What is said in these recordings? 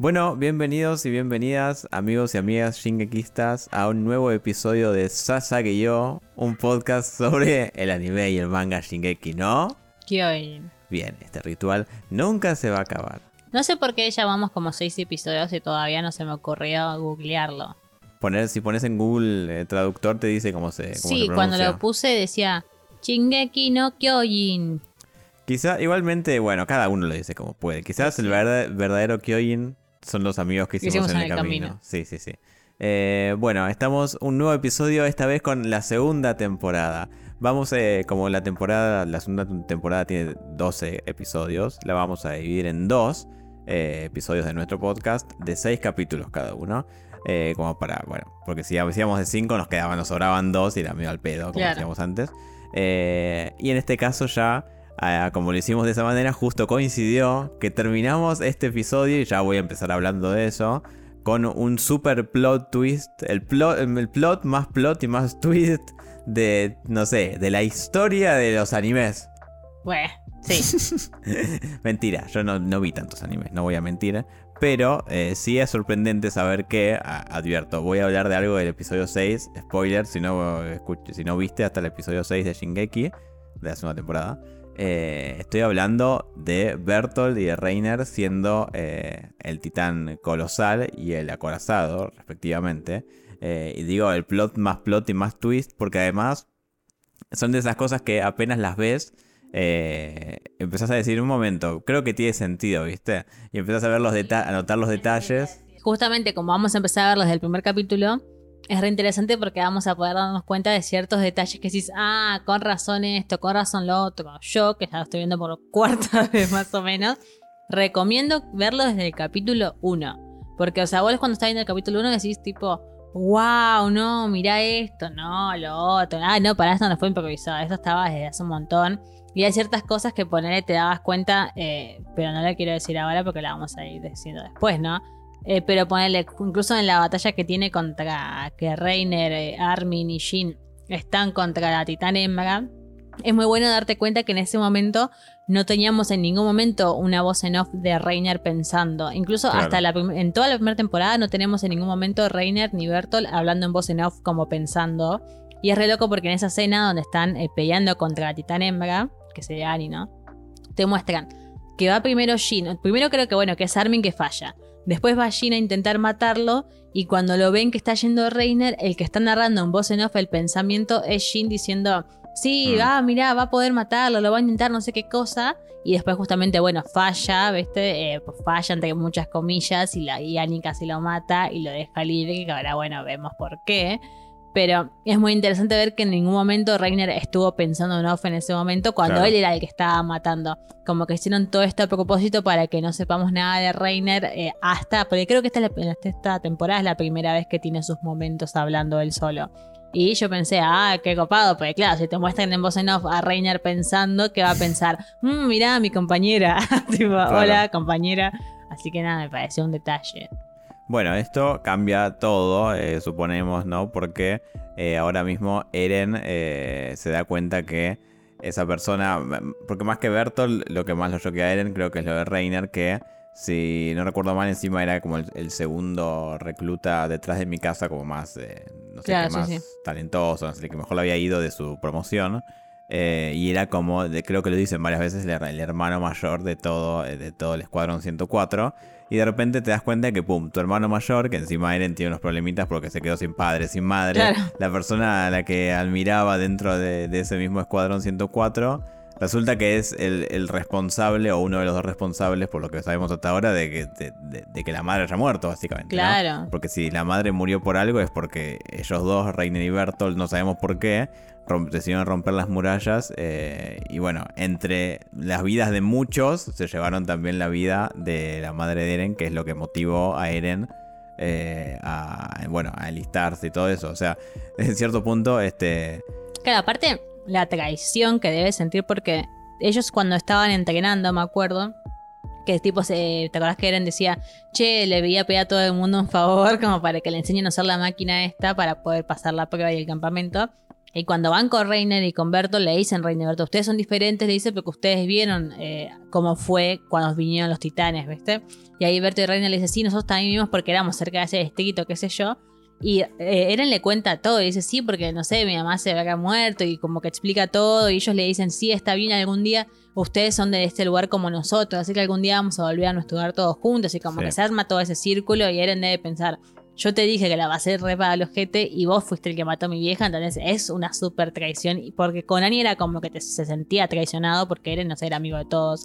Bueno, bienvenidos y bienvenidas, amigos y amigas shingekistas, a un nuevo episodio de Sasage Yo, un podcast sobre el anime y el manga Shingeki, ¿no? Kyoin. Bien, este ritual nunca se va a acabar. No sé por qué llamamos como seis episodios y todavía no se me ocurrió googlearlo. Poner, si pones en Google eh, traductor te dice cómo se cómo Sí, se cuando lo puse decía Shingeki no Kyojin. Quizá, igualmente, bueno, cada uno lo dice como puede. Quizás el verda- verdadero Kyojin son los amigos que hicimos, en el, camino. Sí, sí, sí. Eh, bueno, estamos un nuevo episodio, esta vez con la segunda temporada. Vamos, eh, como la temporada, la segunda temporada tiene 12 episodios, la vamos a dividir en dos eh, episodios de nuestro podcast, de 6 capítulos cada uno. como para, bueno, porque si hacíamos de 5 nos quedaban, nos sobraban dos y era medio al pedo, como Claro. decíamos antes. Y en este caso ya Ah, como lo hicimos de esa manera, justo coincidió que terminamos este episodio, y ya voy a empezar hablando de eso, con un super plot twist, el plot, el plot más plot y más twist de, no sé, de la historia de los animes. Bueno, sí. Mentira, yo no, no vi tantos animes, no voy a mentir. Pero eh, sí es sorprendente saber que, a- advierto, voy a hablar de algo del episodio 6, spoiler, si no, escuch- si no viste hasta el episodio 6 de Shingeki, de la segunda temporada. Eh, estoy hablando de Bertolt y de Reiner siendo eh, el titán colosal y el acorazado, respectivamente. Eh, y digo, el plot más plot y más twist, porque además son de esas cosas que apenas las ves, empezás a decir un momento, creo que tiene sentido, ¿viste? Y empezás a ver los a notar los detalles. Justamente como vamos a empezar a verlos desde el primer capítulo, es re interesante porque vamos a poder darnos cuenta de ciertos detalles que decís, ah, con razón esto, con razón lo otro. Yo, que ya lo estoy viendo por cuarta vez más o menos, recomiendo verlo desde el capítulo 1. Porque, o sea, vos cuando estás viendo el capítulo 1 decís tipo, wow, no, mirá esto, no, lo otro. Ah, no, para esto no fue improvisado, esto estaba desde hace un montón. Y hay ciertas cosas que ponerle te dabas cuenta, eh, pero no le quiero decir ahora porque la vamos a ir diciendo después, ¿no? Eh, pero ponerle, incluso en la batalla que tiene contra que Reiner, eh, Armin y Jin están contra la titán hembra, es muy bueno darte cuenta que en ese momento no teníamos en ningún momento una voz en off de Reiner pensando. Incluso Claro. hasta la en toda la primera temporada no tenemos en ningún momento Reiner ni Bertolt hablando en voz en off como pensando. Y es re loco porque en esa escena donde están eh, peleando contra la titán hembra, que sería Annie, ¿no? Te muestran que va primero Jin. Primero creo que bueno, que es Armin que falla. Después va Jin a intentar matarlo y cuando lo ven que está yendo Reiner, el que está narrando en voz en off el pensamiento es Jin diciendo, sí, Mm. ah, mirá, va a poder matarlo, lo va a intentar no sé qué cosa. Y después justamente, bueno, falla, ¿viste? Eh, pues falla entre muchas comillas y, la, y Annie casi lo mata y lo deja libre, que ahora, bueno, vemos por qué. Pero es muy interesante ver que en ningún momento Reiner estuvo pensando en off en ese momento, cuando Claro. él era el que estaba matando. Como que hicieron todo esto a propósito para que no sepamos nada de Reiner eh, hasta, porque creo que esta, es la- esta temporada es la primera vez que tiene sus momentos hablando él solo. Y yo pensé, ah, qué copado, porque claro, si te muestran en voz en off a Reiner pensando, que va a pensar? Mmm, mirá, mi compañera. tipo, hola, compañera. Así que nada, me pareció un detalle. Bueno, esto cambia todo, eh, suponemos, ¿no? Porque eh, ahora mismo Eren eh, se da cuenta que esa persona, porque más que Bertolt, lo que más lo choquea a Eren creo que es lo de Reiner, que si no recuerdo mal, encima era como el, el segundo recluta detrás de mi casa, como más, no sé Claro, qué sí, más sí. talentoso, no sé, que mejor lo había ido de su promoción. Eh, y era como, de- creo que lo dicen varias veces, el, el hermano mayor de todo, eh, de todo el escuadrón 104. Y de repente te das cuenta que, pum, tu hermano mayor, que encima Eren tiene unos problemitas porque se quedó sin padre, sin madre. Claro. La persona a la que admiraba dentro de, de ese mismo escuadrón 104, resulta que es el, el responsable o uno de los dos responsables, por lo que sabemos hasta ahora, de que, de, que la madre haya muerto, básicamente. ¿no? Claro. Porque si la madre murió por algo es porque ellos dos, Reiner y Bertolt, no sabemos por qué, decidieron romper las murallas. eh, y bueno, entre las vidas de muchos, se llevaron también la vida de la madre de Eren, que es lo que motivó a Eren eh, a, bueno, a alistarse y todo eso. O sea, en cierto punto, este... Claro, aparte, la traición que debe sentir porque ellos cuando estaban entrenando, me acuerdo, que tipo se, ¿te acordás que Eren decía, che, le veía pedir a todo el mundo un favor como para que le enseñen a usar la máquina esta para poder pasar la prueba y el campamento? Y cuando van con Reiner y con Bertolt, le dicen, Reiner Bertolt, ustedes son diferentes, le dice, porque ustedes vieron eh, cómo fue cuando vinieron los titanes, ¿viste? Y ahí Bertolt y Reiner le dicen, sí, nosotros también vimos porque éramos cerca de ese distrito, qué sé yo. Y eh, Eren le cuenta todo y dice, sí, porque no sé, mi mamá se había muerto y como que explica todo y ellos le dicen, sí, está bien, algún día ustedes son de este lugar como nosotros, así que algún día vamos a volver a nuestro lugar todos juntos y como Sí. que se arma todo ese círculo y Eren debe pensar, yo te dije que la hacer re para los gente y vos fuiste el que mató a mi vieja, entonces es una súper traición. Porque con Annie era como que te- se sentía traicionado porque Eren no sé, era amigo de todos.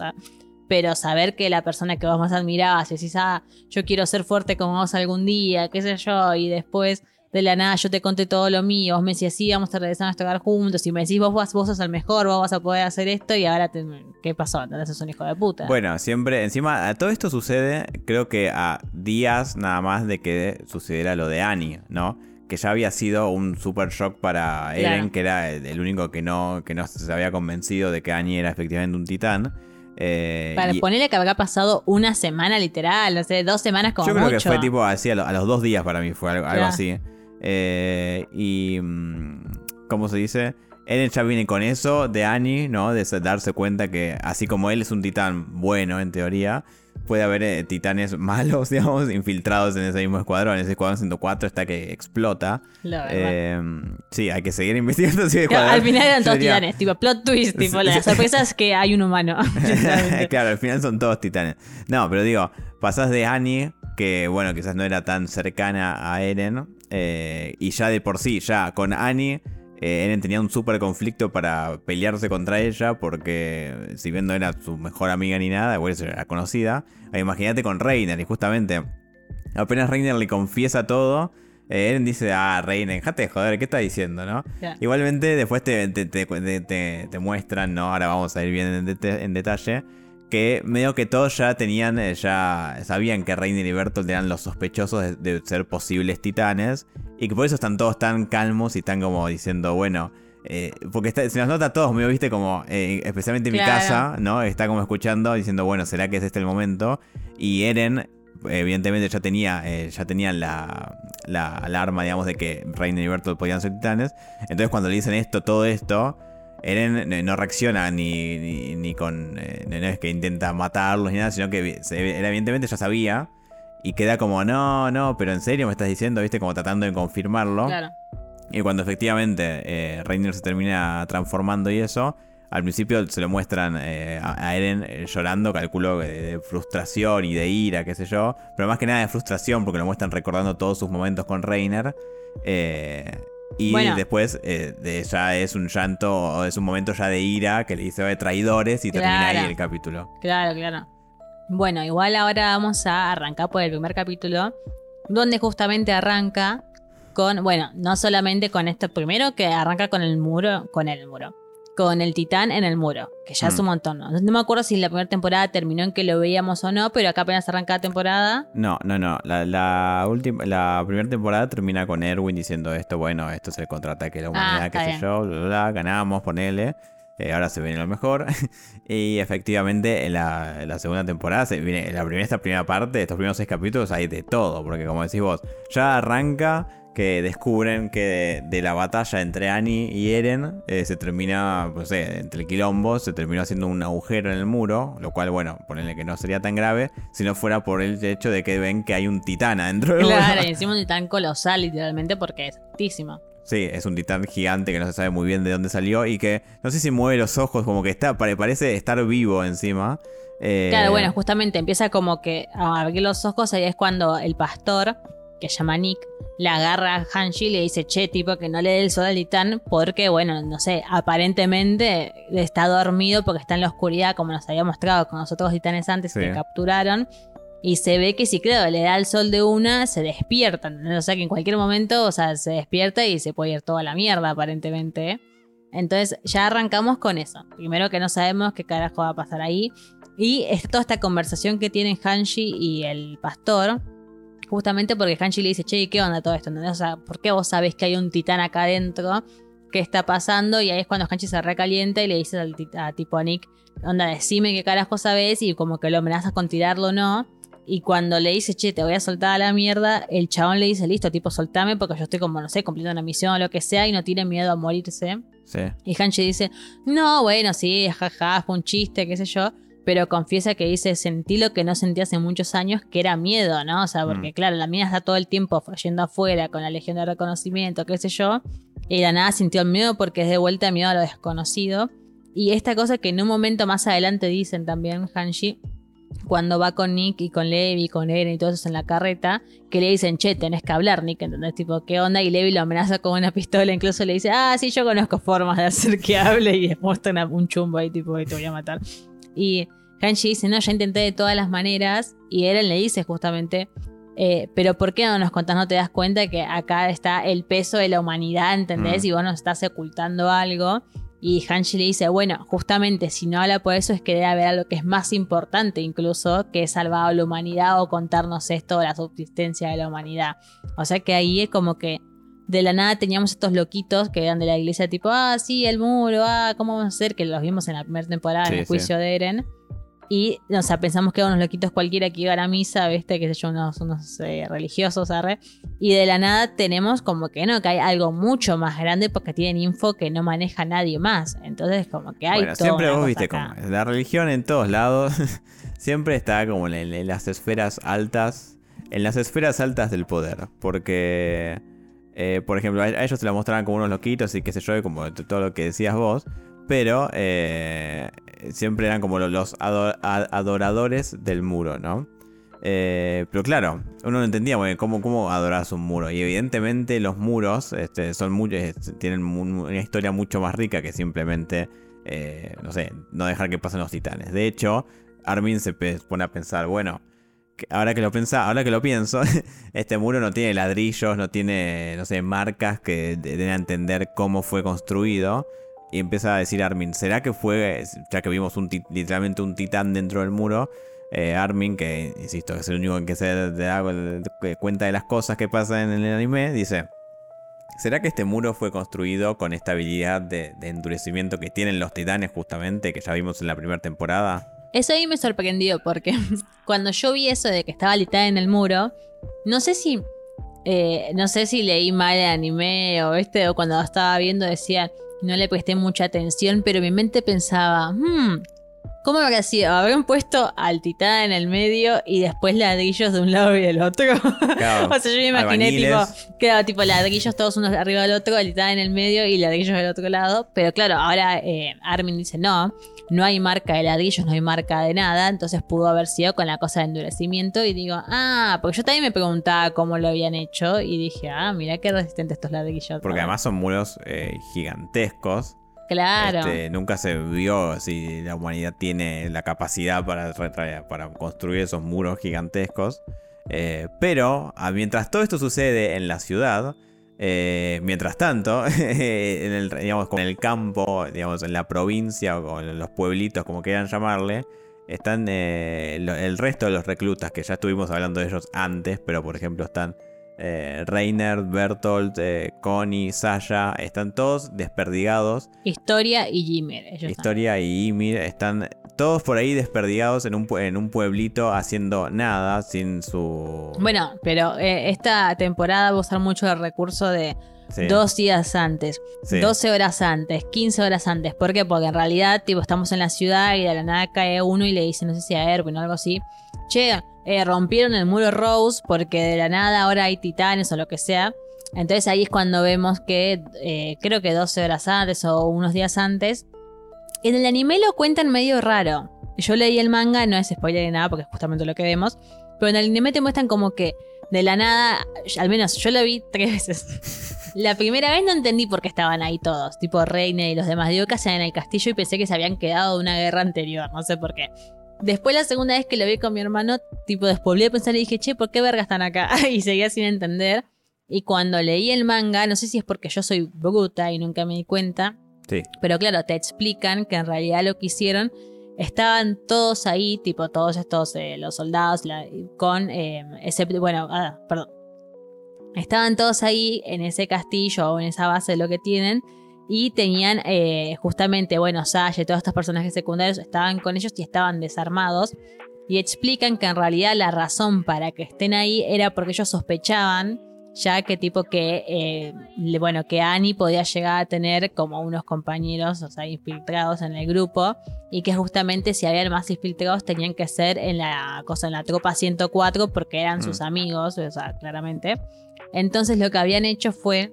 Pero saber que la persona que vos más admirabas, y decís, ah, yo quiero ser fuerte como vos algún día, qué sé yo, y después de la nada yo te conté todo lo mío, vos me decías, sí, vamos a regresar a hogar juntos, y me decís, vos, vas- vos sos el mejor, vos vas a poder hacer esto, y ahora, te- ¿qué pasó? Entonces sos un hijo de puta. Bueno, siempre, encima, todo esto sucede, creo que a días nada más de que sucediera lo de Annie, ¿no? Que ya había sido un super shock para Eren, Claro. que era el único que no, que no se había convencido de que Annie era efectivamente un titán. Eh, Para y- ponerle que habrá pasado una semana literal, no sé, dos semanas como Yo creo mucho. que fue tipo así, a, lo- a los dos días para mí fue algo, algo Claro. así. Eh, y. mm, ¿Cómo se dice? Eren ya viene con eso de Annie, ¿no? De se- darse cuenta que, así como él es un titán bueno en teoría, puede haber eh, titanes malos, digamos, infiltrados en ese mismo escuadrón. Ese escuadrón 104 está que explota. La verdad. Eh, sí, hay que seguir investigando. ese Claro, al final eran todos Sería- titanes, tipo plot twist, tipo la sorpresa es que hay un humano. Claro, al final son todos titanes. No, pero digo, pasás de Annie, que bueno, quizás no era tan cercana a Eren, eh, y ya de por sí, ya con Annie, eh, Eren tenía un súper conflicto para pelearse contra ella, porque si bien no era su mejor amiga ni nada, igual era conocida. Eh, Imagínate con Reiner, y justamente apenas Reiner le confiesa todo. eh, Eren dice, ah, Reiner, dejate de joder, ¿qué está diciendo, no? Igualmente, después te, te, te- te- muestran, ¿no? Ahora vamos a ir bien en detalle. Que medio que todos ya tenían, eh, ya sabían que Reiner y Bertolt eran los sospechosos de, de ser posibles titanes. Y que por eso están todos tan calmos y están como diciendo, bueno. eh, porque está- se nos nota a todos, medio viste como, eh, especialmente en mi casa, ¿no? Está como escuchando, diciendo, bueno, ¿será que es este el momento? Y Eren, evidentemente ya tenía, eh, ya tenían la, la alarma, digamos, de que Reiner y Bertolt podían ser titanes. Entonces cuando le dicen esto, todo esto, Eren eh, no reacciona ni, ni, ni con... eh, no es que intenta matarlos ni nada, sino que se- él evidentemente ya sabía. Y queda como, no, no, pero en serio me estás diciendo, viste, como tratando de confirmarlo. Claro. Y cuando efectivamente eh, Reiner se termina transformando y eso, al principio se lo muestran eh, a Eren llorando, calculo de, de frustración y de ira, qué sé yo. Pero más que nada de frustración porque lo muestran recordando todos sus momentos con Reiner. Eh, y Bueno. después eh, de, ya es un llanto, es un momento ya de ira que le dice de traidores y termina ahí el capítulo. Claro, claro. Bueno, igual ahora vamos a arrancar por el primer capítulo, donde justamente arranca con, bueno, no solamente con esto primero, que arranca con el muro, con el muro, con el titán en el muro, que ya es Mm. un montón. ¿no? No me acuerdo si la primera temporada terminó en que lo veíamos o no, pero acá apenas arranca la temporada. No, no, no. La, la última, la primera temporada termina con Erwin diciendo esto, bueno, esto es el contraataque de la humanidad, Ah, qué sé bien. yo, bla, bla, bla, ganamos, ponele. Eh, ahora se viene lo mejor. y efectivamente, en la, en la segunda temporada, se viene, en la primera, esta primera parte, estos primeros seis capítulos, hay de todo. Porque como decís vos, ya arranca que descubren que de, de la batalla entre Annie y Eren eh, se termina, no sé, entre el quilombo, se terminó haciendo un agujero en el muro, lo cual, bueno, ponerle que no sería tan grave si no fuera por el hecho de que ven que hay un titán adentro del Claro, y encima un titán colosal, literalmente, porque es altísimo. Sí, es un titán gigante que no se sabe muy bien de dónde salió y que no sé si mueve los ojos, como que está, pare- parece estar vivo encima. Eh, Claro, bueno, justamente empieza como que a abrir los ojos, ahí es cuando el pastor, que se llama Nick, le agarra a Hanshi y le dice, che, tipo, que no le dé el sol al titán, porque, bueno, no sé, aparentemente está dormido porque está en la oscuridad, como nos había mostrado con los otros titanes antes Sí. que capturaron. Y se ve que si, claro, le da el sol de una, se despierta. ¿entendés? O sea, que en cualquier momento, o sea, se despierta y se puede ir toda la mierda, aparentemente. ¿eh? Entonces, ya arrancamos con eso. Primero que no sabemos qué carajo va a pasar ahí. Y es toda esta conversación que tienen Hanshi y el pastor. Justamente porque Hanshi le dice, che, ¿y ¿qué onda todo esto? ¿entendés? O sea, ¿por qué vos sabés que hay un titán acá adentro? ¿Qué está pasando? Y ahí es cuando Hanshi se recalienta y le dice al a tipo a Nick, onda, decime qué carajo sabés y como que lo amenazas con tirarlo o no. Y cuando le dice, che, te voy a soltar a la mierda, el chabón le dice, listo, tipo, soltame porque yo estoy como, no sé, cumpliendo una misión o lo que sea y no tiene miedo a morirse. Sí. Y Hanshi dice, no, bueno, sí, jaja, fue un chiste, qué sé yo. Pero confiesa que dice, sentí lo que no sentí hace muchos años, que era miedo, ¿no? O sea, porque Mm. claro, la mina está todo el tiempo yendo afuera con la legión de reconocimiento, qué sé yo. Y de la nada sintió el miedo porque es de vuelta miedo a lo desconocido. Y esta cosa que en un momento más adelante dicen también Hanshi, cuando va con Nick y con Levi y con Eren y todos esos en la carreta, que le dicen, che, tenés que hablar, Nick, ¿entendés? Tipo, ¿qué onda? Y Levi lo amenaza con una pistola, incluso le dice, ah, sí, yo conozco formas de hacer que hable y después muestra un chumbo ahí, tipo, "Ay, te voy a matar. Y Hanshi dice, no, ya intenté de todas las maneras, y Eren le dice justamente, eh, pero ¿por qué no nos contás, no te das cuenta que acá está el peso de la humanidad, ¿entendés? Mm. Y vos nos estás ocultando algo. Y Hanshi le dice, bueno, justamente si no habla por eso es que debe haber algo que es más importante incluso, que es salvar a la humanidad o contarnos esto de la subsistencia de la humanidad. O sea que ahí es como que de la nada teníamos estos loquitos que eran de la iglesia tipo, ah, sí, el muro, ah, ¿cómo vamos a hacer? Que los vimos en la primera temporada Sí, en el sí. juicio de Eren. Y, o sea, pensamos que eran unos loquitos cualquiera que iban a misa, ¿viste? Que sé yo, unos, unos eh, religiosos, arre. Y de la nada tenemos como que no, que hay algo mucho más grande porque tienen info que no maneja nadie más. Entonces, como que hay Bueno, toda siempre una vos viste como la religión en todos lados siempre está como en, en las esferas altas, en las esferas altas del poder, porque eh, por ejemplo a, ellos se la mostraban como unos loquitos y qué sé yo, y como todo lo que decías vos, pero eh, siempre eran como lo- los adoradores del muro, ¿no? Eh, pero claro, uno no entendía bien cómo, cómo adorás un muro. Y evidentemente los muros este, son muy- este, tienen una historia mucho más rica que simplemente, eh, no sé, no dejar que pasen los titanes. De hecho, Armin se pone a pensar, bueno, ahora que lo pensa, ahora que lo pienso, este muro no tiene ladrillos, no tiene, no sé, marcas que de- den a entender cómo fue construido. Y empieza a decir Armin, ¿será que fue, ya que vimos un literalmente un titán dentro del muro? eh, Armin, que insisto, es el único que se da cuenta de las cosas que pasan en el anime, dice: ¿Será que este muro fue construido con esta habilidad de, endurecimiento que tienen los titanes, justamente, que ya vimos en la primera temporada? Eso ahí me sorprendió porque cuando yo vi eso de que estaba litada en el muro, no sé si. eh, no sé si leí mal el anime o este, o cuando estaba viendo decía, no le presté mucha atención, pero mi mente pensaba, hmm, ¿cómo habrá sido? ¿Habrán puesto al titán en el medio y después ladrillos de un lado y del otro? Claro, o sea, yo me imaginé tipo, claro, tipo ladrillos todos unos arriba del otro, el titán en el medio y ladrillos del otro lado. Pero claro, ahora eh, Armin dice, no, no hay marca de ladrillos, no hay marca de nada, entonces pudo haber sido con la cosa de endurecimiento y digo, ah, porque yo también me preguntaba cómo lo habían hecho y dije, ah, mira qué resistentes estos ladrillos. Porque además son muros eh, gigantescos. Claro. Este, nunca se vio si la humanidad tiene la capacidad para, para construir esos muros gigantescos. Eh, pero ah, mientras todo esto sucede en la ciudad, eh, mientras tanto, en el, digamos, el campo, digamos, en la provincia o en los pueblitos, como quieran llamarle, están eh, el resto de los reclutas, que ya estuvimos hablando de ellos antes, pero por ejemplo están eh, Reiner, Bertolt, eh, Connie, Sasha, están todos desperdigados. Historia y Jimmer. Ellos están. Historia y Ymir están todos por ahí desperdigados en un, en un pueblito haciendo nada, sin su... Bueno, pero eh, esta temporada va a usar mucho el recurso de Sí, dos días antes, sí. 12 horas antes, 15 horas antes. ¿Por qué? Porque en realidad, tipo, estamos en la ciudad y de la nada cae uno y le dice, no sé si a Erwin o algo así, che, eh, rompieron el muro Rose porque de la nada ahora hay titanes o lo que sea. Entonces ahí es cuando vemos que eh, creo que 12 horas antes o unos días antes. En el anime lo cuentan medio raro. Yo leí el manga, no es spoiler ni nada porque es justamente lo que vemos. Pero en el anime te muestran como que de la nada, al menos yo lo vi tres veces. La primera vez no entendí por qué estaban ahí todos, tipo Reine y los demás de Oka en el castillo y pensé que se habían quedado de una guerra anterior, no sé por qué. Después la segunda vez que lo vi con mi hermano, tipo después volví a pensar y dije, che, ¿por qué verga están acá? y seguía sin entender. Y cuando leí el manga, no sé si es porque yo soy bruta y nunca me di cuenta, Sí, pero claro, te explican que en realidad lo que hicieron, estaban todos ahí, tipo todos estos, eh, los soldados, la- con, eh, excepto, bueno, ah, perdón. Estaban todos ahí en ese castillo o en esa base de lo que tienen y tenían eh, justamente, bueno, Sasha y todos estos personajes secundarios estaban con ellos y estaban desarmados. y explican que en realidad la razón para que estén ahí era porque ellos sospechaban ya que tipo que, eh, le- bueno, que Annie podía llegar a tener como unos compañeros, o sea, infiltrados en el grupo, y que justamente si habían más infiltrados tenían que ser en la cosa, en la tropa 104, porque eran sus Mm. amigos, o sea, claramente. Entonces lo que habían hecho fue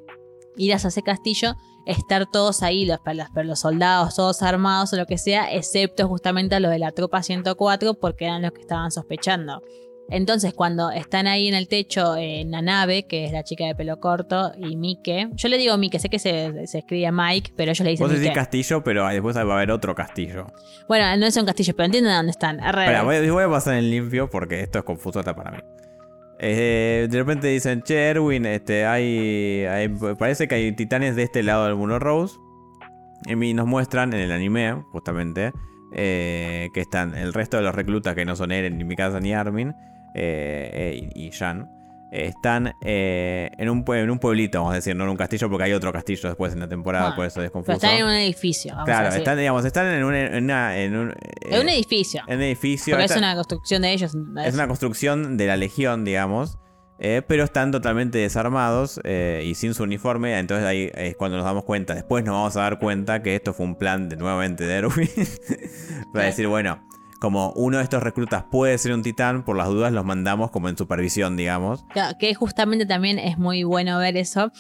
ir hacia ese castillo, estar todos ahí, los, los, los soldados, todos armados o lo que sea, excepto justamente a los de la tropa 104, porque eran los que estaban sospechando. Entonces, cuando están ahí en el techo, eh, Nanabe, que es la chica de pelo corto, y Mike, yo le digo Mike, sé que se, se escribe Mike, pero ellos le dicen Vos decís Mike. castillo, pero después va a haber otro castillo. Bueno, no es un castillo, pero entienden dónde están. Espera, voy, voy a pasar en limpio porque esto es confuso hasta para mí. Eh, de repente dicen, che, Erwin, este, hay, parece que hay titanes de este lado del muro Rose. Y nos muestran en el anime, justamente, eh, que están el resto de los reclutas que no son Eren, ni Mikasa, ni Armin, eh, y, Jan, están eh, en, un, en un pueblito, vamos a decir, no en un castillo, porque hay otro castillo después en la temporada, Bueno, por eso es pero confuso. están en un edificio. Vamos a Claro, decir. están, digamos, están en un, en una- en un, en un eh, edificio. en un edificio. Porque es una construcción de ellos. es una construcción de la legión, digamos. eh, pero están totalmente desarmados y sin su uniforme. Entonces ahí es cuando nos damos cuenta. Después nos vamos a dar cuenta que esto fue un plan de nuevamente de Erwin. Para decir, bueno, como uno de estos reclutas puede ser un titán, por las dudas los mandamos como en supervisión, digamos. Claro, que justamente también es muy bueno ver eso.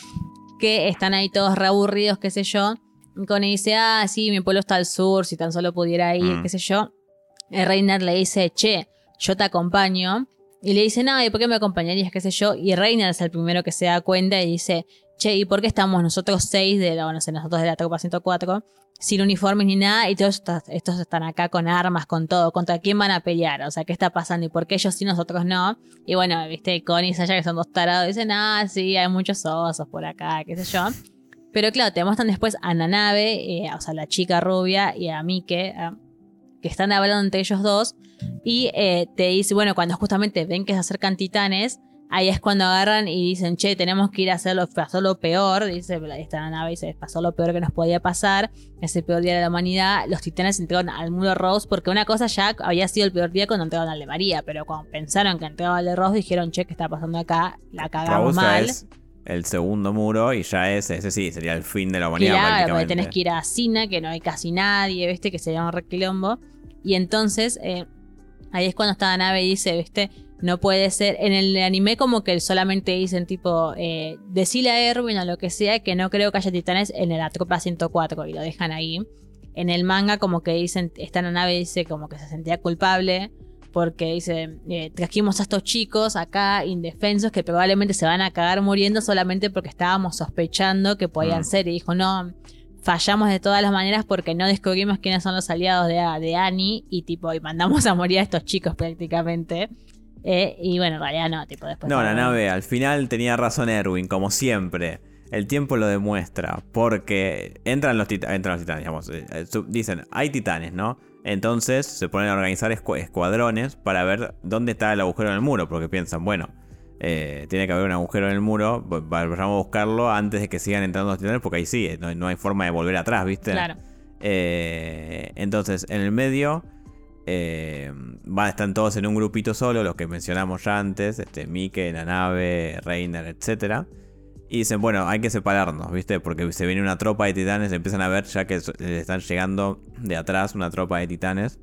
Que están ahí todos reaburridos, qué sé yo. Connie dice, ah, sí, mi pueblo está al sur, si tan solo pudiera ir, Mm. qué sé yo. El Reiner le dice, che, yo te acompaño. Y le dice, no, ¿y por qué me acompañarías, qué sé yo? Y Reiner es el primero que se da cuenta y dice, ¿y por qué estamos nosotros seis de la, no sé, nosotros de la tropa 104 sin uniformes ni nada y todos estos, estos están acá con armas, con todo, contra quién van a pelear, o sea, qué está pasando y por qué ellos sí, nosotros no. Y bueno, viste, Connie y Sasha que son dos tarados, dicen, ah, sí, hay muchos osos por acá, qué sé yo. Pero claro, te muestran después a Nanabe, eh, o sea, la chica rubia, y a Mike, eh, que están hablando entre ellos dos, y eh, te dice, bueno, cuando justamente ven que se acercan titanes, ahí es cuando agarran y dicen, che, tenemos que ir a hacerlo, pasó lo peor, dice, esta Nanabe dice, pasó lo peor que nos podía pasar, ese peor día de la humanidad, los titanes entraron al muro Rose, porque una cosa ya había sido el peor día cuando entraron al de María, pero cuando pensaron que entraban al de Rose, dijeron, che, ¿qué está pasando acá? La cagamos Rose mal. es el segundo muro y ya es, ese sí, sería el fin de la humanidad Claro, porque tenés que ir a Sina, que no hay casi nadie, ¿viste? Que sería un requilombo. Y entonces, eh, ahí es cuando está la nave y dice, ¿viste? No puede ser. En el anime, como que solamente dicen, tipo, eh, decile a Erwin o lo que sea, que no creo que haya titanes en la tropa 104 y lo dejan ahí. En el manga, como que dicen, esta nave dice como que se sentía culpable. Porque dice, eh, trajimos a estos chicos acá indefensos que probablemente se van a cagar muriendo solamente porque estábamos sospechando que podían Mm. ser. Y dijo, no, fallamos de todas las maneras porque no descubrimos quiénes son los aliados de, de Annie y tipo, y mandamos a morir a estos chicos prácticamente. Eh, y bueno, en realidad no, tipo después. No, la nave, al final tenía razón Erwin, como siempre. El tiempo lo demuestra, porque entran los, tita- entran los titanes, digamos. eh, eh, Dicen, hay titanes, ¿no? Entonces se ponen a organizar escu- escuadrones para ver dónde está el agujero en el muro, porque piensan, bueno, eh, tiene que haber un agujero en el muro, va- vayamos a buscarlo antes de que sigan entrando los titanes, porque ahí sí, no, no hay forma de volver atrás, ¿viste? Claro. Entonces, en el medio eh, va, están todos en un grupito solo, los que mencionamos ya antes, este, Mike, Nanabe, Reiner, etc. Y dicen, bueno, hay que separarnos, ¿viste? Porque se viene una tropa de titanes, empiezan a ver ya que so- le están llegando de atrás una tropa de titanes.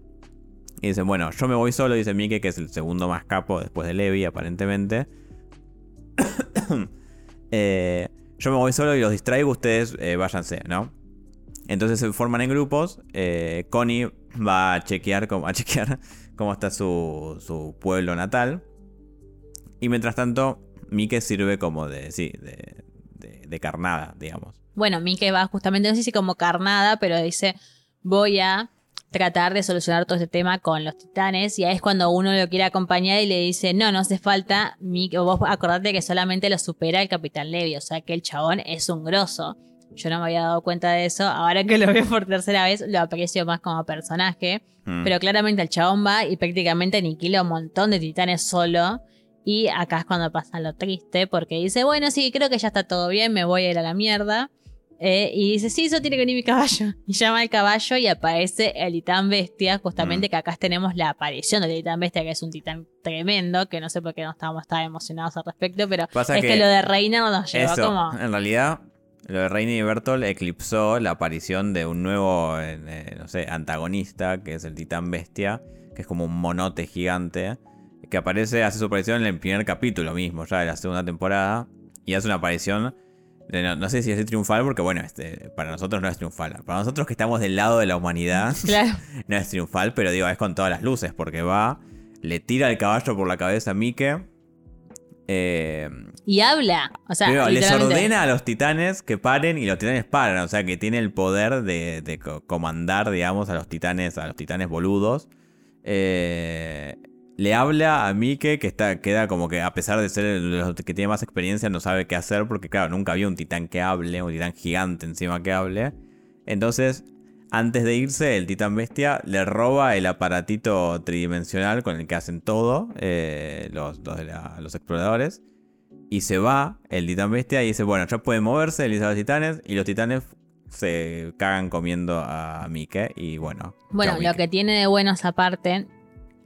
Y dicen, bueno, yo me voy solo, dice Mike, que es el segundo más capo después de Levi, aparentemente. Eh, yo me voy solo y los distraigo, ustedes eh, váyanse, ¿no? Entonces se forman en grupos. eh, Connie va a chequear, a chequear cómo está su, pueblo natal. Y mientras tanto, Mike sirve como de, sí, de, carnada, digamos. Bueno, Mike va justamente, no sé si como carnada, pero dice, voy a tratar de solucionar todo este tema con los titanes. Y ahí es cuando uno lo quiere acompañar y le dice, no, no hace falta, Mike, o vos acordate que solamente lo supera el Capitán Levi, o sea que el chabón es un grosso. Yo no me había dado cuenta de eso, ahora que lo veo por tercera vez lo aprecio más como personaje. Mm. Pero claramente el chabón va y prácticamente aniquila un montón de titanes solo. Y acá es cuando pasa lo triste, porque dice, bueno, sí, creo que ya está todo bien, me voy a ir a la mierda. Eh, y dice, sí, eso tiene que venir mi caballo. Y llama al caballo y aparece el titán bestia, justamente Mm. que acá tenemos la aparición del titán bestia, que es un titán tremendo, que no sé por qué no estábamos tan emocionados al respecto, pero Pasa es que, que lo de Reiner nos llevó Eso, como... en realidad, lo de Reina y Bertolt eclipsó la aparición de un nuevo, eh, eh, no sé, antagonista, que es el titán bestia, que es como un monote gigante, que aparece, hace su aparición en el primer capítulo mismo, ya de la segunda temporada, y hace una aparición, de- no, no sé si es triunfal, porque bueno, este, para nosotros no es triunfal. Para nosotros que estamos del lado de la humanidad, Claro. no es triunfal, pero digo, es con todas las luces, porque va, le tira el caballo por la cabeza a Mike. Eh, Y habla. O sea, les ordena a los titanes que paren y los titanes paran. O sea que tiene el poder de, de co- comandar, digamos, a los titanes, a los titanes boludos. Eh, le habla a Mike que está, queda como que a pesar de ser el que tiene más experiencia, no sabe qué hacer. Porque, claro, nunca había un titán que hable, un titán gigante encima que hable. Entonces, antes de irse, el titán bestia le roba el aparatito tridimensional con el que hacen todo eh, los, los los exploradores. Y se va el titán bestia y dice, bueno, ya puede moverse, dice a los titanes. Y los titanes se cagan comiendo a Mike. Y bueno. Bueno, lo que tiene de bueno esa parte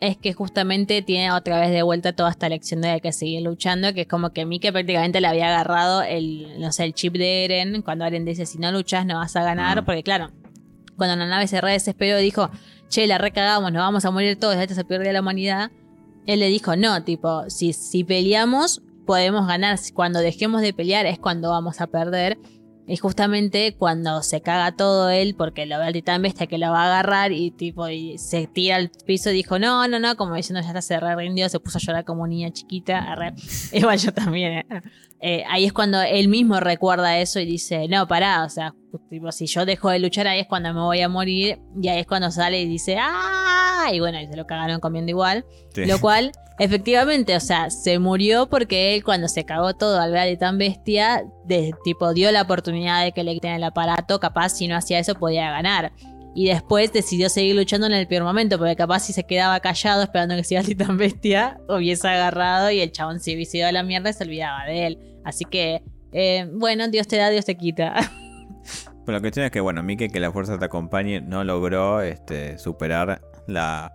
es que justamente tiene otra vez de vuelta toda esta lección de que seguir luchando, que es como que Mike prácticamente le había agarrado el, no sé, el chip de Eren, cuando Eren dice, si no luchas no vas a ganar, Mm. porque claro, cuando la nave se re desesperó dijo, che, la recagamos, nos vamos a morir todos, esto se pierde la humanidad, él le dijo, no, tipo, si, si peleamos, podemos ganar, cuando dejemos de pelear es cuando vamos a perder. Y justamente cuando se caga todo él, porque lo ve al titán bestia que lo va a agarrar y tipo y se tira al piso y dijo, no, no, no, como diciendo ya está, se re rindió, se puso a llorar como niña chiquita. Igual yo también. eh. Eh, ahí es cuando él mismo recuerda eso y dice, no, pará, o sea, tipo, si yo dejo de luchar ahí es cuando me voy a morir. Y ahí es cuando sale y dice, ¡ah! Y bueno, y se lo cagaron comiendo igual. Sí. Lo cual, efectivamente, o sea, se murió porque él cuando se cagó todo al ver a tan bestia, de, tipo dio la oportunidad de que le quiten el aparato, capaz si no hacía eso podía ganar. Y después decidió seguir luchando en el peor momento, porque capaz si se quedaba callado esperando que siga titán bestia, hubiese agarrado y el chabón se hubiese ido a la mierda y se olvidaba de él. Así que, eh, bueno, Dios te da, Dios te quita. Pero la cuestión es que, bueno, Mike, que la fuerza te acompañe, no logró este, superar la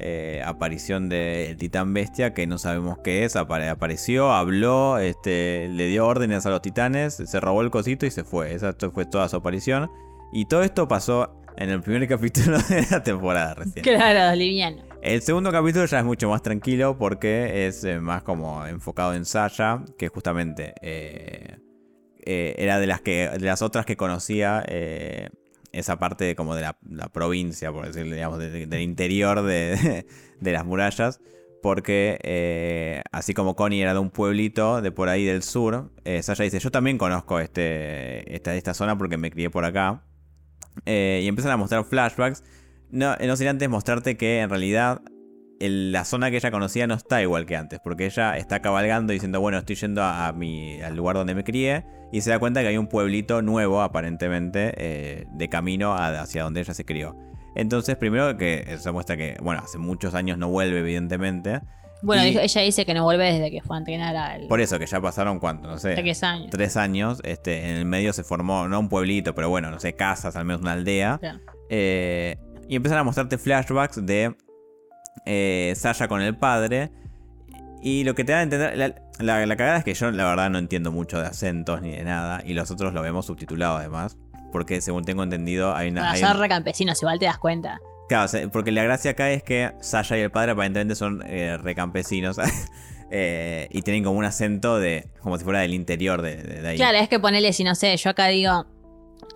eh, aparición del titán bestia, que no sabemos qué es. apare- apareció, habló, este, le dio órdenes a los titanes, se robó el cosito y se fue. Esa fue toda su aparición. Y todo esto pasó en el primer capítulo de la temporada recién. claro, liviano. El segundo capítulo ya es mucho más tranquilo porque es eh, más como enfocado en Sasha, que justamente eh, eh, era de las que de las otras que conocía eh, esa parte de, como de la, provincia, por decirlo, digamos, de- de- del interior de, las murallas. Porque eh, así como Connie era de un pueblito de por ahí del sur, eh, Sasha dice, yo también conozco este, esta, esta zona porque me crié por acá. Eh, y empiezan a mostrar flashbacks. No, no sin antes mostrarte que en realidad la zona que ella conocía no está igual que antes. Porque ella está cabalgando diciendo, bueno, estoy yendo a, a mi, al lugar donde me crié. Y se da cuenta que hay un pueblito nuevo, aparentemente, eh, de camino a- hacia donde ella se crió. Entonces, primero que se muestra que, bueno, hace muchos años no vuelve, evidentemente. Bueno, Y- ella dice que no vuelve desde que fue a entrenar al... Por eso que ya pasaron, ¿cuánto? No sé. Tres años. Tres años. Este, en el medio se formó, no un pueblito, pero bueno, no sé, casas, al menos una aldea. Claro. Eh, y empiezan a mostrarte flashbacks de eh, Sasha con el padre. Y lo que te da a entender. La, la- la cagada es que yo, la verdad, no entiendo mucho de acentos ni de nada. Y los otros lo vemos subtitulado, además. Porque según tengo entendido, hay una. Bueno, hay son re campesinos, igual te das cuenta. Claro, porque la gracia acá es que Sasha y el padre aparentemente son eh, recampesinos. eh, y tienen como un acento de. como si fuera del interior de, de- de ahí. Claro, es que ponele, si no sé, yo acá digo,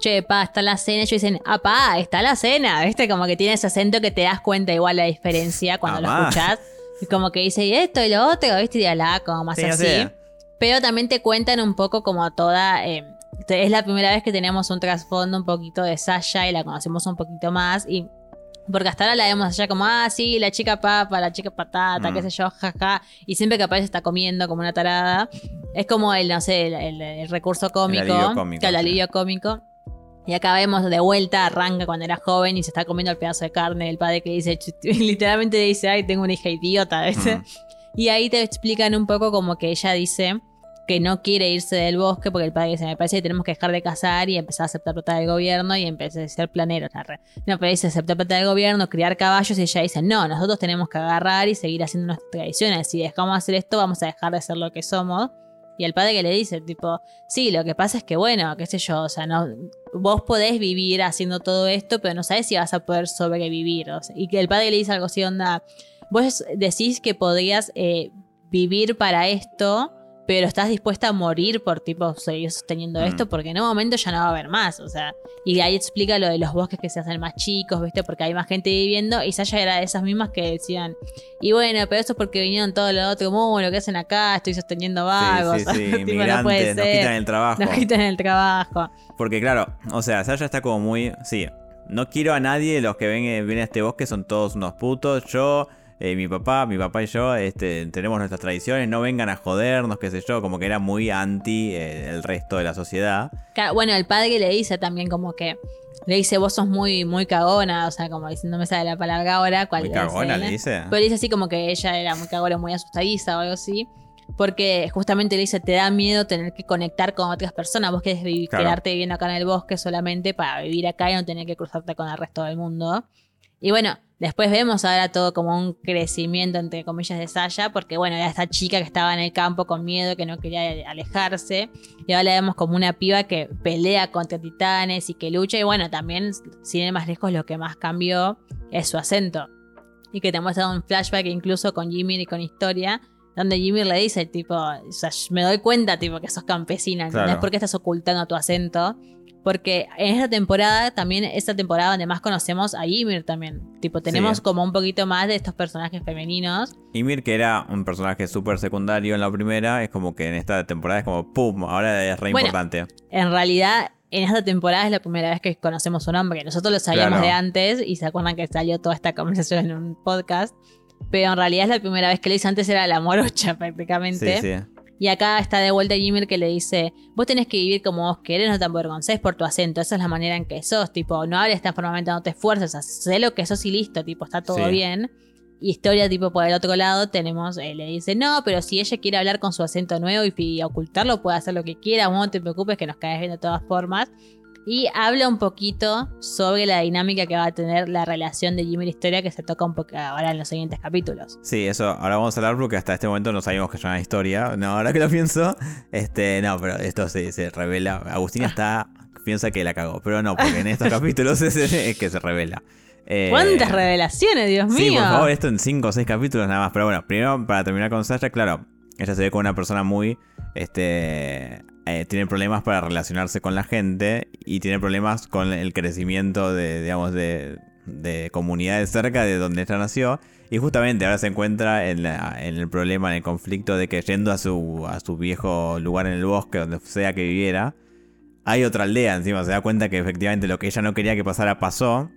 che, pa, está la cena. Ellos dicen, ah, pa, está la cena. ¿Viste? Como que tiene ese acento que te das cuenta igual la diferencia cuando lo Amá. escuchás. Y como que dice, esto y lo otro, ¿viste? Y la como más Sí, así. Pero también te cuentan un poco como toda. eh, te- es la primera vez que tenemos un trasfondo un poquito de Sasha y la conocemos un poquito más. Y. Porque hasta ahora la vemos allá como, ah, sí, la chica papa, la chica patata, Mm. qué sé yo, jaja. Y siempre que aparece está comiendo como una tarada. Es como el, no sé, el, el- el recurso cómico. alivio cómico, que el sí. alivio cómico. Y acá vemos de vuelta, arranca cuando era joven y se está comiendo el pedazo de carne del padre que dice, literalmente dice, ay, tengo una hija idiota, ¿viste? Mm. Y ahí te explican un poco como que ella dice que no quiere irse del bosque porque el padre dice, me parece que tenemos que dejar de cazar y empezar a aceptar plata del gobierno y empezar a ser planero. No, pero dice aceptar plata del gobierno, criar caballos y ella dice, no, nosotros tenemos que agarrar y seguir haciendo nuestras tradiciones. Si dejamos de hacer esto, vamos a dejar de ser lo que somos. Y el padre que le dice, tipo, sí, lo que pasa es que, bueno, qué sé yo, o sea, no, vos podés vivir haciendo todo esto, pero no sabes si vas a poder sobrevivir. y que el padre le dice algo así, onda, vos decís que podrías eh, vivir para esto, pero estás dispuesta a morir por tipo seguir sosteniendo mm. esto porque en un momento ya no va a haber más, o sea, y ahí explica lo de los bosques que se hacen más chicos, ¿viste? Porque hay más gente viviendo y Sasha era de esas mismas que decían, y bueno, pero eso es porque vinieron todos los otros mundo, lo que hacen acá, estoy sosteniendo vagos, sí, sí, sí. no puede nos quitan el trabajo. Nos quitan el trabajo. Porque claro, o sea, Sasha está como muy, sí, no quiero a nadie, los que ven, vienen a este bosque son todos unos putos, yo eh, mi papá, mi papá y yo este, tenemos nuestras tradiciones, no vengan a jodernos, qué sé yo, como que era muy anti eh, el resto de la sociedad. Bueno, el padre le dice también como que, le dice, vos sos muy, muy cagona, o sea, como diciendo, no me sale la palabra ahora. ¿Muy cagona le dice? Pero le dice así como que ella era muy cagona, muy asustadiza o algo así. Porque justamente le dice, te da miedo tener que conectar con otras personas. Vos querés quedarte viviendo acá en el bosque solamente para vivir acá y no tener que cruzarte con el resto del mundo. Y bueno, después vemos ahora todo como un crecimiento, entre comillas, de Saya, porque bueno, era esta chica que estaba en el campo con miedo, que no quería alejarse. Y ahora la vemos como una piba que pelea contra titanes y que lucha. Y bueno, también, sin ir más lejos, lo que más cambió es su acento. Y que te muestra un flashback incluso con Jimmy y con historia, donde Jimmy le dice, tipo, o sea, me doy cuenta, tipo, que sos campesina. ¿Por qué estás ocultando tu acento? Porque en esta temporada, también esta temporada donde más conocemos a Ymir también. Tipo, tenemos como un poquito más de estos personajes femeninos. Ymir, que era un personaje súper secundario en la primera, es como que en esta temporada es como ¡pum! Ahora es re importante. En realidad, en esta temporada es la primera vez que conocemos su nombre. Nosotros lo sabíamos de antes y se acuerdan que salió toda esta conversación en un podcast. Pero en realidad es la primera vez que lo hice antes era la morocha prácticamente. Sí, sí. Y acá está de vuelta Jimmy que le dice, vos tenés que vivir como vos querés, no te avergonces por tu acento, esa es la manera en que sos, tipo, no hables tan formalmente, no te esfuerces, sé lo que sos y listo, tipo, está todo bien. Y historia, tipo, por el otro lado tenemos, eh, le dice, no, pero si ella quiere hablar con su acento nuevo y, y ocultarlo, puede hacer lo que quiera, vos no te preocupes que nos caes bien de todas formas. Y habla un poquito sobre la dinámica que va a tener la relación de Jimmy y la historia que se toca un poco ahora en los siguientes capítulos. Sí, eso ahora vamos a hablar porque hasta este momento no sabíamos que era una historia. No, ahora que lo pienso, este, no, pero esto se, se revela. Agustina está, piensa que la cagó, pero no, porque en estos capítulos es, es, que se revela. Eh, ¿Cuántas revelaciones, Dios mío? Sí, por favor, esto en 5 o 6 capítulos nada más. Pero bueno, primero para terminar con Sasha, claro, ella se ve como una persona muy este, eh, tiene problemas para relacionarse con la gente y tiene problemas con el crecimiento de, digamos, de, de comunidades cerca de donde ella nació. Y justamente ahora se encuentra en, el problema, en el conflicto de que yendo a su, a su viejo lugar en el bosque, donde sea que viviera, hay otra aldea encima. Se da cuenta que efectivamente lo que ella no quería que pasara pasó.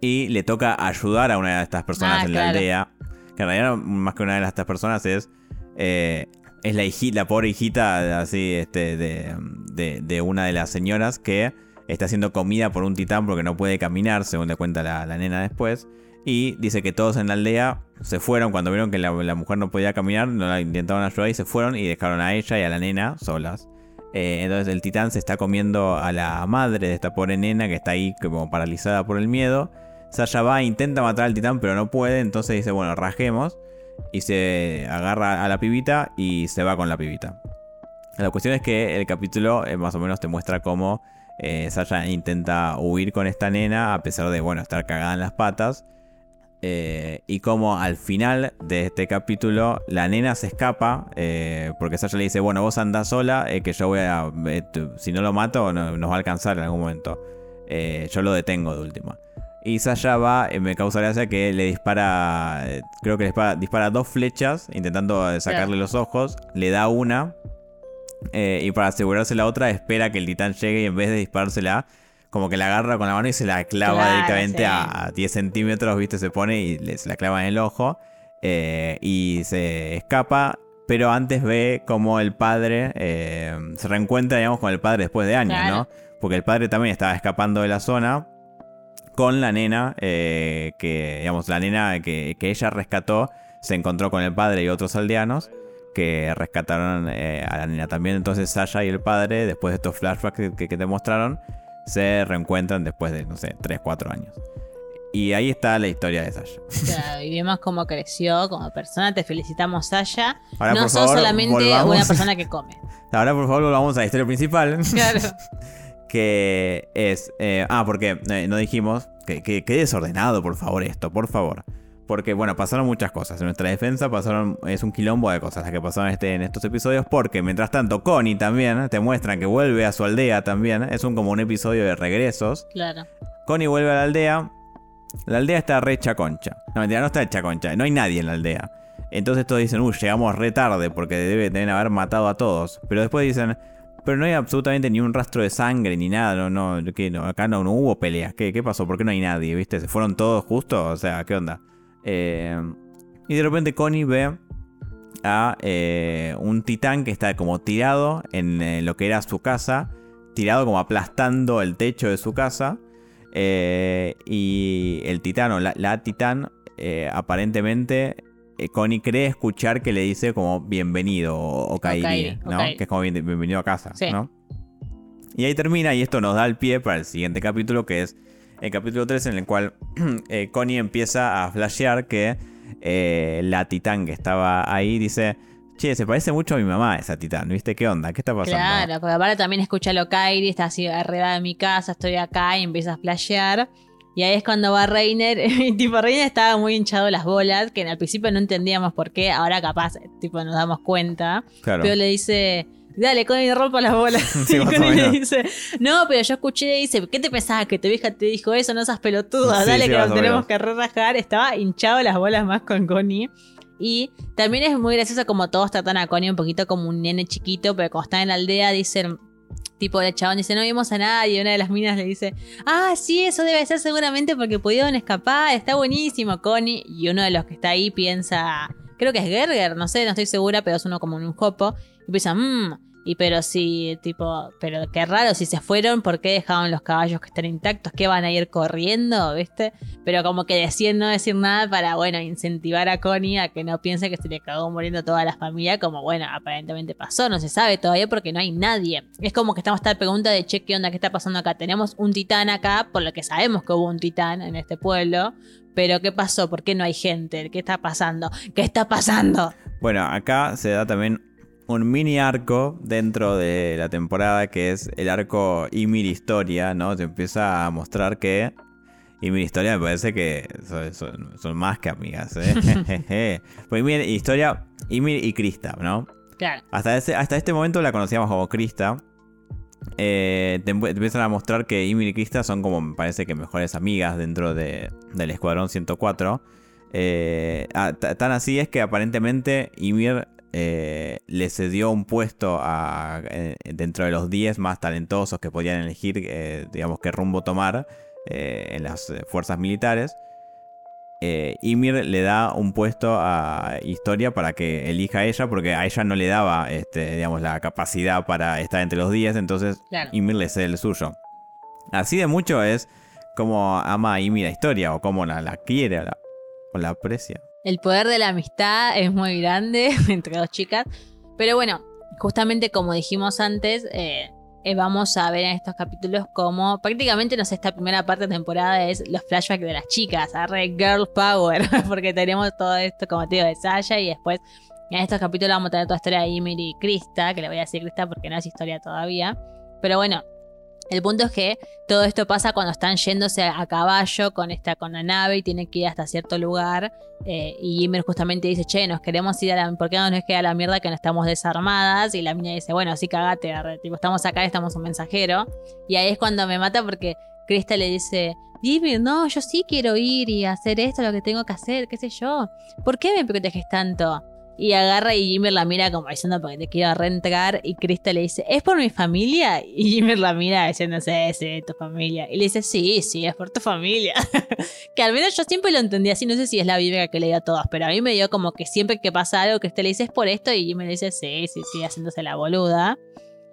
Y le toca ayudar a una de estas personas ah, en la aldea. Que en realidad más que una de estas personas es eh, es la, la pobre hijita así este, de, una de las señoras que está haciendo comida por un titán porque no puede caminar, según le cuenta la, nena después. Y dice que todos en la aldea se fueron cuando vieron que la, mujer no podía caminar, no la intentaron ayudar y se fueron y dejaron a ella y a la nena solas. Eh, entonces el titán se está comiendo a la madre de esta pobre nena que está ahí como paralizada por el miedo. Sasha va, intenta matar al titán pero no puede, entonces dice, bueno, rajemos y se agarra a la pibita y se va con la pibita. La cuestión es que el capítulo eh, más o menos te muestra cómo eh, Sasha intenta huir con esta nena a pesar de, bueno, estar cagada en las patas. Eh, y cómo al final de este capítulo la nena se escapa porque Sasha le dice, bueno, vos andás sola, que yo voy a... si no lo mato, nos va a alcanzar en algún momento. yo lo detengo de última. Y Sasha va, eh, me causa gracia que le dispara, eh, creo que le dispara, dos flechas intentando eh, sacarle los ojos, le da una y para asegurarse la otra espera que el titán llegue y en vez de disparársela, como que la agarra con la mano y se la clava directamente a 10 centímetros, viste, se pone y se la clava en el ojo y se escapa. Pero antes ve como el padre se reencuentra, digamos, con el padre después de años, ¿no? Porque el padre también estaba escapando de la zona con la nena, eh, que digamos, la nena que, ella rescató, se encontró con el padre y otros aldeanos. que rescataron eh, a la nena. También entonces Sasha y el padre, después de estos flashbacks que, que te mostraron, se reencuentran después de, no sé, 3, 4 años. Y ahí está la historia de Sasha. Claro, y vemos cómo creció como persona. Te felicitamos, Sasha. Ahora, no por sos favor, solamente volvamos. una persona que come. Ahora, por favor, volvamos a la historia principal. Claro. que es... eh, ah, porque eh, no dijimos que, que, que desordenado, por favor, esto, por favor. Porque, bueno, pasaron muchas cosas. En nuestra defensa pasaron... Es un quilombo de cosas las que pasaron este, en estos episodios. Porque, mientras tanto, Connie también te muestran que vuelve a su aldea también. Es un como un episodio de regresos. Claro. Connie vuelve a la aldea. La aldea está re hecha concha. No, mentira, no está hecha concha. No hay nadie en la aldea. Entonces todos dicen, uy, llegamos re tarde porque debe, deben haber matado a todos. Pero después dicen, pero no hay absolutamente ni un rastro de sangre ni nada. No, no, acá no, no hubo peleas. ¿Qué, ¿Qué pasó? ¿Por qué no hay nadie? ¿Viste? ¿Se fueron todos justo? O sea, ¿qué onda? Eh, y de repente Connie ve a eh, un titán que está como tirado en eh, lo que era su casa. Tirado como aplastando el techo de su casa. Y el titán o la, la titán aparentemente eh, Connie cree escuchar que le dice como bienvenido o, o Kairi, ¿no? Que es como bien- bienvenido a casa, Sí. ¿no? Y ahí termina y esto nos da el pie para el siguiente capítulo que es el capítulo 3 en el cual eh, Connie empieza a flashear que eh, la titán que estaba ahí dice, che, se parece mucho a mi mamá esa titán, ¿viste? ¿Qué onda? ¿Qué está pasando? Claro, porque aparte también escucha lo Kairi, está así arriba de mi casa, estoy acá y empieza a flashear. Y ahí es cuando va Reiner, y tipo Reiner estaba muy hinchado las bolas, que al principio no entendíamos por qué, ahora capaz, tipo nos damos cuenta. Claro. Pero le dice, dale, Connie, rompa las bolas. Sí, y Connie le dice, no, pero yo escuché, dice, ¿qué te pensabas que tu vieja te dijo eso? No seas pelotuda, Sí, dale sí, que nos tenemos que re rajar. Estaba hinchado las bolas más con Connie. Y también es muy gracioso como todos tratan a Connie un poquito como un nene chiquito, pero cuando están en la aldea dicen, tipo el chabón dice, no vimos a nadie, una de las minas le dice, ah, sí, eso debe ser seguramente porque pudieron escapar, está buenísimo, Connie. Y uno de los que está ahí piensa, creo que es Gerger, no sé, no estoy segura, pero es uno como en un jopo, y piensa, mmm, y pero si, tipo, pero qué raro, si se fueron, ¿por qué dejaron los caballos que están intactos? ¿Qué van a ir corriendo, viste? Pero como que deciden no decir nada para, bueno, incentivar a Connie a que no piense que se le cagó muriendo toda la familia, como, bueno, aparentemente pasó, no se sabe todavía porque no hay nadie. Es como que estamos esta pregunta de, che, ¿qué onda? ¿Qué está pasando acá? Tenemos un titán acá, por lo que sabemos que hubo un titán en este pueblo, pero ¿qué pasó? ¿Por qué no hay gente? ¿Qué está pasando? ¿Qué está pasando? Bueno, acá se da también un mini arco dentro de la temporada que es el arco Ymir Historia, ¿no? Se empieza a mostrar que Ymir Historia me parece que son, son- son más que amigas, ¿eh? pues Ymir Historia, Ymir y Krista, ¿no? Claro. Hasta, ese- hasta este momento la conocíamos como Krista. Eh, te, empiezan a mostrar que Ymir y Krista son como, me parece que mejores amigas dentro de- del Escuadrón 104. Eh, ah, ta- tan así es que aparentemente Ymir eh, le cedió un puesto a, eh, dentro de los 10 más talentosos que podían elegir, eh, digamos, qué rumbo tomar en las fuerzas militares. Ymir le da un puesto a Historia para que elija a ella, porque a ella no le daba, este, digamos, la capacidad para estar entre los 10, entonces Claro. Ymir le cede el suyo. Así de mucho es como ama a Ymir a Historia, o como la, la quiere, la, o la aprecia. El poder de la amistad es muy grande entre dos chicas. Pero bueno, justamente como dijimos antes, eh, eh, vamos a ver en estos capítulos cómo prácticamente, no sé, esta primera parte de temporada es los flashbacks de las chicas, arre girl power, porque tenemos todo esto, como te de Sasha y después en estos capítulos vamos a tener toda la historia de Ymir y Krista, que le voy a decir Krista porque no es historia todavía. Pero bueno, el punto es que todo esto pasa cuando están yéndose a caballo con esta con la nave y tienen que ir hasta cierto lugar. eh, y Ymir justamente dice, che, nos queremos ir a la... ¿Por qué no nos queda la mierda que no estamos desarmadas? Y la mina dice, bueno, sí, cagate, arre, tipo, estamos acá, estamos un mensajero. Y ahí es cuando me mata porque Krista le dice, Ymir, no, yo sí quiero ir y hacer esto, lo que tengo que hacer, qué sé yo. ¿Por qué me proteges tanto? Y agarra y Ymir la mira como diciendo porque te quiero reentrar. Y Krista le dice, ¿es por mi familia? Y Ymir la mira diciendo, sí, sí, tu familia. Y le dice, sí, sí, es por tu familia. que al menos yo siempre lo entendí así. No sé si es la bíblica que le dio a todos, pero a mí me dio como que siempre que pasa algo, Krista le dice, es por esto. Y Ymir le dice, sí, sí, sí, haciéndose la boluda.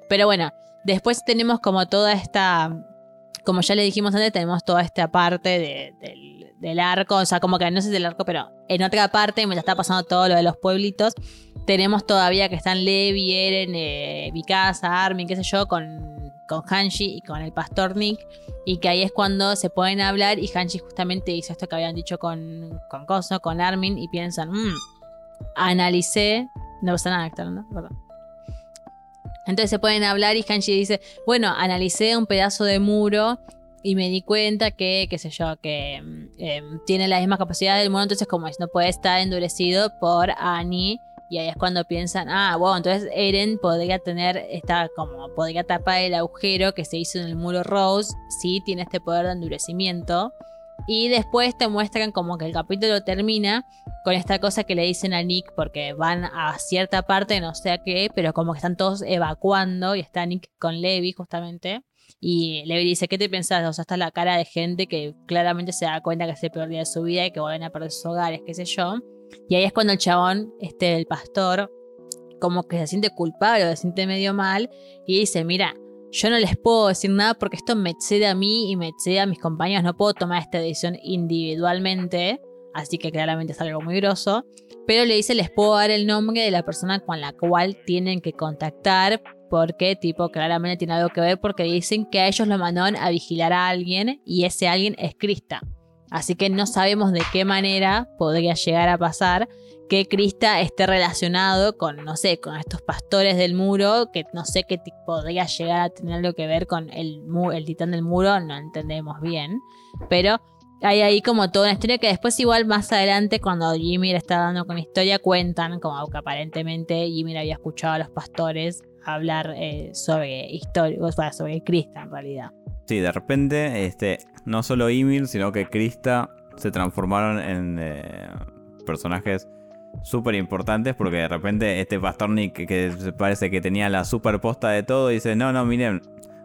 Pero bueno, después tenemos como toda esta. Como ya le dijimos antes, tenemos toda esta parte de- del, del arco. O sea, como que no sé del arco, pero en otra parte, mientras está pasando todo lo de los pueblitos, tenemos todavía que están Levi, Eren, eh, Mikasa, Armin, qué sé yo, con, con Hanshi y con el pastor Nick. Y que ahí es cuando se pueden hablar y Hanshi justamente hizo esto que habían dicho con, con Koso, con Armin, y piensan, mmm, analicé, no pasa nada, ¿no? Perdón. Entonces se pueden hablar y Hanshi dice, bueno, analicé un pedazo de muro y me di cuenta que, qué sé yo, que mm, em, tiene la misma capacidad del muro, entonces como es, no puede estar endurecido por Annie. Y ahí es cuando piensan, ah, bueno, entonces Eren podría tener esta, como, podría tapar el agujero que se hizo en el muro Rose, si tiene este poder de endurecimiento. Y después te muestran como que el capítulo termina con esta cosa que le dicen a Nick porque van a cierta parte, no sé qué, pero como que están todos evacuando y está Nick con Levi justamente. Y Levi dice, ¿qué te pensás? O sea, está la cara de gente que claramente se da cuenta que es el peor de su vida y que vuelven a perder sus hogares, qué sé yo. Y ahí es cuando el chabón, este, el pastor, como que se siente culpable o se siente medio mal y dice, mira, yo no les puedo decir nada porque esto me excede a mí y me excede a mis compañeros. No puedo tomar esta decisión individualmente. Así que claramente es algo muy grosso. Pero le dice, les puedo dar el nombre de la persona con la cual tienen que contactar. Porque, tipo, claramente tiene algo que ver. Porque dicen que a ellos lo mandaron a vigilar a alguien. Y ese alguien es Krista. Así que no sabemos de qué manera podría llegar a pasar que Krista esté relacionado con, no sé, con estos pastores del muro, que no sé qué podría llegar a tener algo que ver con el, el titán del muro, no entendemos bien. Pero hay ahí como toda una historia que después igual más adelante cuando Jimmy está dando con la historia cuentan como que aparentemente Jimmy había escuchado a los pastores hablar eh, sobre historia, o sobre Krista en realidad. Sí, de repente, este, no solo Ymir, sino que Krista se transformaron en eh, personajes súper importantes porque de repente este pastor Nick que parece que tenía la super posta de todo dice, no, no, miren,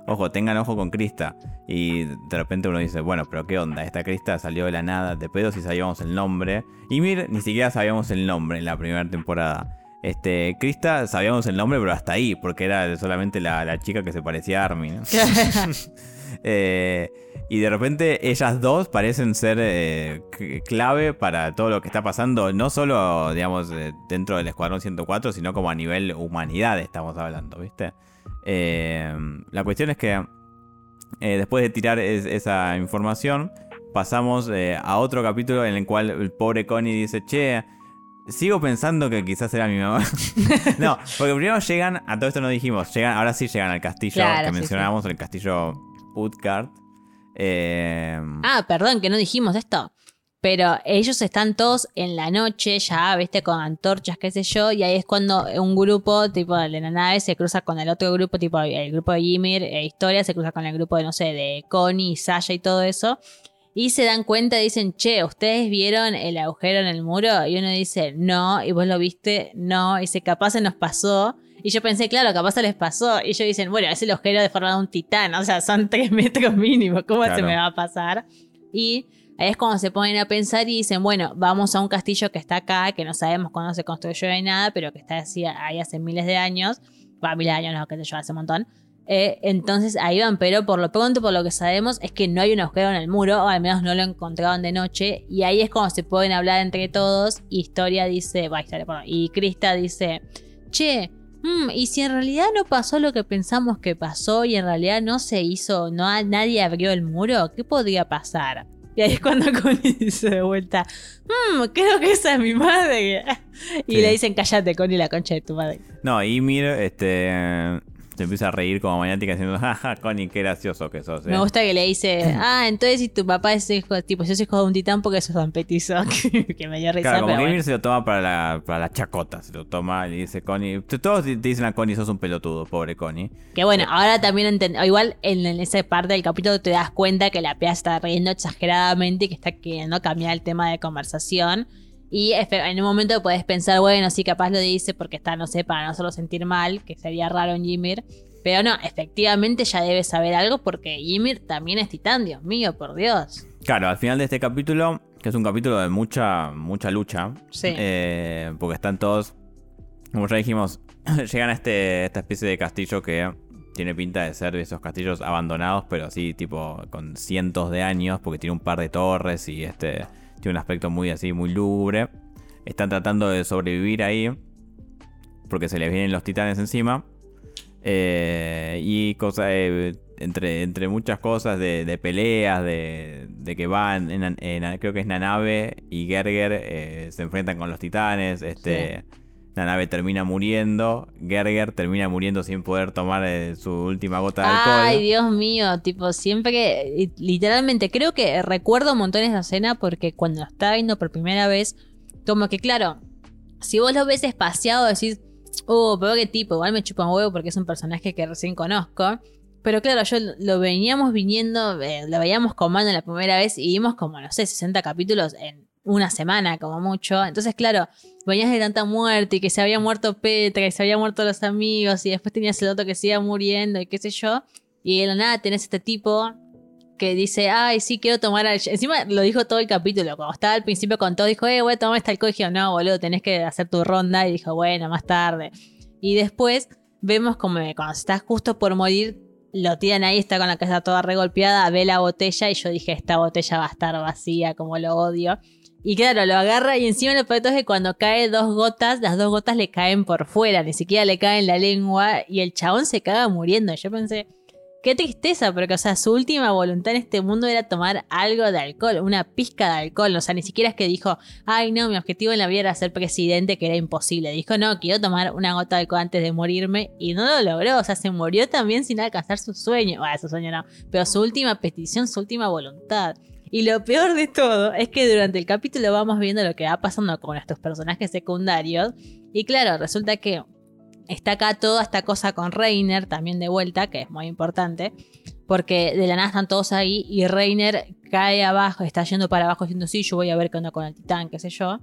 ojo, tengan ojo con Krista. Y de repente uno dice, bueno, pero qué onda, esta Krista salió de la nada, de pedo si sabíamos el nombre. Y ni siquiera sabíamos el nombre en la primera temporada. Este, Krista sabíamos el nombre, pero hasta ahí, porque era solamente la, chica que se parecía a Armin. Eh, y de repente ellas dos parecen ser eh, clave para todo lo que está pasando, no solo, digamos, eh, dentro del Escuadrón 104, sino como a nivel humanidad estamos hablando, ¿viste? la cuestión es que después de tirar esa información, pasamos a otro capítulo en el cual el pobre Connie dice, che, Sigo pensando que quizás era mi mamá. no, porque primero llegan, a todo esto no dijimos, llegan, ahora sí llegan al castillo que mencionábamos, el castillo Utgard. Eh, ah, perdón, que no dijimos esto. Pero ellos están todos en la noche, ya, viste, con antorchas, qué sé yo, y ahí es cuando un grupo, tipo, de la nave se cruza con el otro grupo, tipo, el grupo de Ymir, e Historia, se cruza con el grupo de, no sé, de Connie, Sasha y todo eso. Y se dan cuenta y dicen, che, ¿ustedes vieron el agujero en el muro? Y uno dice, no, y vos lo viste, no, y dice, capaz se nos pasó. Y yo pensé, claro, capaz se les pasó. Y ellos dicen, bueno, es el agujero de forma de un titán, o sea, son tres metros mínimo, ¿cómo se me va a pasar? Y ahí es cuando se ponen a pensar y dicen, bueno, vamos a un castillo que está acá, que no sabemos cuándo se construyó ni nada, pero que está así, ahí hace miles de años. Va, miles de años, no, qué sé yo, hace un montón. Eh, entonces ahí van, pero por lo pronto, por lo que sabemos, es que no hay un agujero en el muro, o al menos no lo encontraron de noche. Y ahí es cuando se pueden hablar entre todos. Historia dice, va, historia, y Krista dice, che, Mm, y si en realidad no pasó lo que pensamos que pasó y en realidad no se hizo, no nadie abrió el muro, ¿qué podría pasar? Y ahí es cuando Connie dice de vuelta, mmm, creo que esa es mi madre. Y le dicen, cállate, Connie, la concha de tu madre. No, y mira, este, se empieza a reir como maniática diciendo, jaja, Connie, qué gracioso que sos. Me eh". gusta que le dice, ah, entonces si tu papá es hijo, tipo, yo soy hijo de un titán porque sos tan petizo, que me dio risa. Claro, como bueno. se lo toma para la, para la chacota, se lo toma y le dice Connie, todos te dicen a Connie, sos un pelotudo, pobre Connie. Que bueno, ahora también igual en, esa parte del capítulo te das cuenta que la pea está riendo exageradamente y que está queriendo cambiar el tema de conversación. Y en un momento puedes pensar, bueno, sí, capaz lo dice porque está, no sé, para no solo sentir mal, que sería raro en Jimmy. Pero no, efectivamente ya debe saber algo porque Ymir también es titán, Dios mío, por Dios. Claro, al final de este capítulo, que es un capítulo de mucha, mucha lucha, sí. Eh, porque están todos, como ya dijimos, llegan a este, esta especie de castillo que tiene pinta de ser de esos castillos abandonados, pero así tipo con cientos de años, porque tiene un par de torres y este tiene un aspecto muy así, muy lúgubre. Están tratando de sobrevivir ahí. porque se les vienen los titanes encima. Eh, y cosas, eh, entre, entre muchas cosas de, peleas, de, que van, en, creo que es Nanabe y Gerger eh, se enfrentan con los titanes. Este, Nanabe termina muriendo, Gerger termina muriendo sin poder tomar su última gota de alcohol. Ay, Dios mío, tipo, siempre que, literalmente, creo que recuerdo un montón esa escena porque cuando lo estaba viendo por primera vez, como que claro, si vos lo ves espaciado, decís, oh, pero qué tipo, igual me chupa un huevo porque es un personaje que recién conozco. Pero claro, yo lo veníamos viniendo, eh, lo veíamos comando la primera vez y vimos como, no sé, 60 capítulos en una semana como mucho. Entonces, claro, venías de tanta muerte y que se había muerto Petra y se habían muerto los amigos y después tenías el otro que se iba muriendo y qué sé yo. Y de nada tenés este tipo que dice, ay, sí, quiero tomar al... Encima lo dijo todo el capítulo, cuando estaba al principio con todo, dijo, eh, voy a tomar este alcohol. Y dijo, no, boludo, tenés que hacer tu ronda. Y dijo, bueno, más tarde. Y después vemos como cuando estás justo por morir, lo tiran ahí, está con la cabeza toda regolpeada, ve la botella y yo dije, esta botella va a estar vacía, como lo odio. Y claro, lo agarra y encima lo peor es que cuando cae dos gotas, las dos gotas le caen por fuera, ni siquiera le caen en la lengua y el chabón se caga muriendo. Yo pensé, Qué tristeza, porque, o sea, su última voluntad en este mundo era tomar algo de alcohol, una pizca de alcohol. O sea, ni siquiera es que dijo, ay, no, mi objetivo en la vida era ser presidente, que era imposible. Dijo, no, quiero tomar una gota de alcohol antes de morirme y no lo logró. O sea, se murió también sin alcanzar su sueño. Bueno, su sueño no, pero su última petición, su última voluntad. Y lo peor de todo es que durante el capítulo vamos viendo lo que va pasando con estos personajes secundarios. Y claro, resulta que Está acá toda esta cosa con Reiner también de vuelta, que es muy importante, porque de la nada están todos ahí y Reiner cae abajo, está yendo para abajo diciendo, sí, yo voy a ver qué onda con el titán, qué sé yo.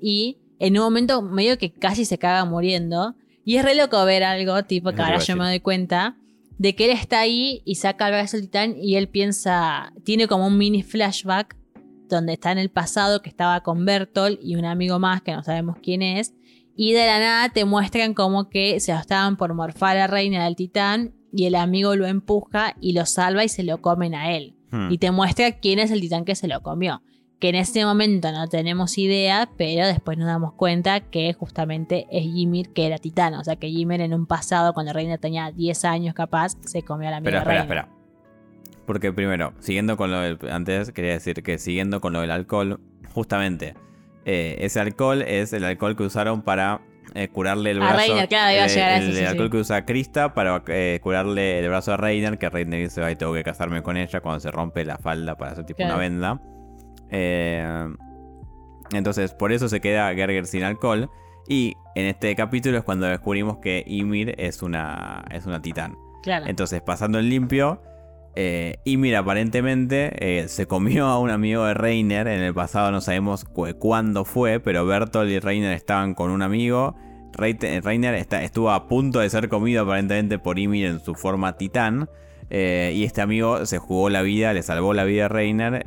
Y en un momento medio que casi se caga muriendo. Y es re loco ver algo, tipo, que ahora yo me doy cuenta, de que él está ahí y saca al brazo del titán y él piensa, tiene como un mini flashback donde está en el pasado que estaba con Bertolt y un amigo más que no sabemos quién es y de la nada te muestran como que se estaban por morfar a la reina del titán y el amigo lo empuja y lo salva y se lo comen a él. Hmm. Y te muestra quién es el titán que se lo comió. Que en ese momento no tenemos idea, pero después nos damos cuenta que justamente es Ymir que era titán. O sea que Ymir en un pasado, cuando la reina tenía 10 años capaz, se comió a la amigo Pero espera, espera. Porque primero, siguiendo con lo del. Antes quería decir que siguiendo con lo del alcohol, justamente eh, ese alcohol es el alcohol que usaron para eh, curarle el brazo. A Reiner, claro, iba a llegar el, el, alcohol que usa Krista para eh, curarle el brazo a Reiner, que Reiner dice, ay, tengo que casarme con ella cuando se rompe la falda para hacer tipo una venda. Entonces, por eso se queda Gerger sin alcohol. Y en este capítulo es cuando descubrimos que Ymir es una, es una titán. Claro. Entonces, pasando el limpio, eh, y mira, aparentemente eh, se comió a un amigo de Reiner. En el pasado no sabemos cuándo fue, pero Bertolt y Reiner estaban con un amigo. Reiner estuvo a punto de ser comido aparentemente por Ymir en su forma titán. Eh, y este amigo se jugó la vida, le salvó la vida a Reiner.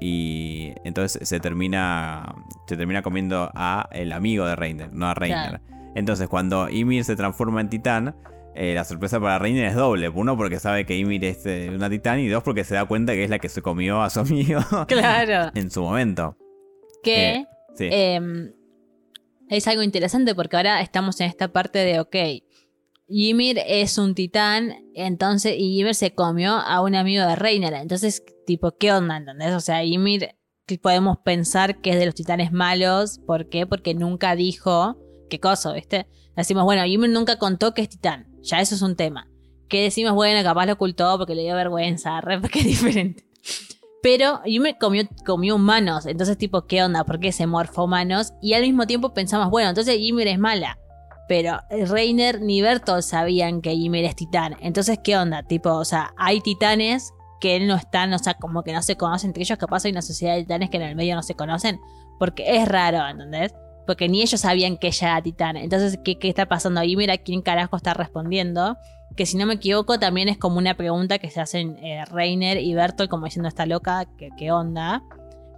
y entonces se termina, se termina comiendo a el amigo de Reiner, no a Reiner. Entonces cuando Ymir se transforma en titán eh, la sorpresa para Reiner es doble. Uno, porque sabe que Ymir es eh, una titán. Y dos, porque se da cuenta que es la que se comió a su amigo. Claro. en su momento. Que eh, em, es algo interesante porque ahora estamos en esta parte de, ok, Ymir es un titán, entonces, y Ymir se comió a un amigo de Reiner. Entonces, tipo, ¿qué onda? ¿Entendés? O sea, Ymir podemos pensar que es de los titanes malos. ¿Por qué? Porque nunca dijo qué cosa, ¿viste? Decimos, bueno, Ymir nunca contó que es titán. Ya eso es un tema. Que decimos, bueno, capaz lo ocultó porque le dio vergüenza, re, porque es diferente. Pero Ymir comió, comió humanos, entonces tipo, ¿qué onda? ¿Por qué se morfó humanos? Y al mismo tiempo pensamos, bueno, entonces Ymir es mala. Pero Reiner ni Bertolt sabían que Ymir es titán. Entonces, ¿qué onda? Tipo, o sea, hay titanes que no están, o sea, como que no se conocen entre ellos. Capaz hay una sociedad de titanes que en el medio no se conocen. Porque es raro, ¿entendés? porque ni ellos sabían que ella era titana. Entonces, ¿qué, está pasando ahí? Mira quién carajo está respondiendo. Que si no me equivoco, también es como una pregunta que se hacen eh, Reiner y Bertolt, como diciendo, está loca, ¿qué, onda?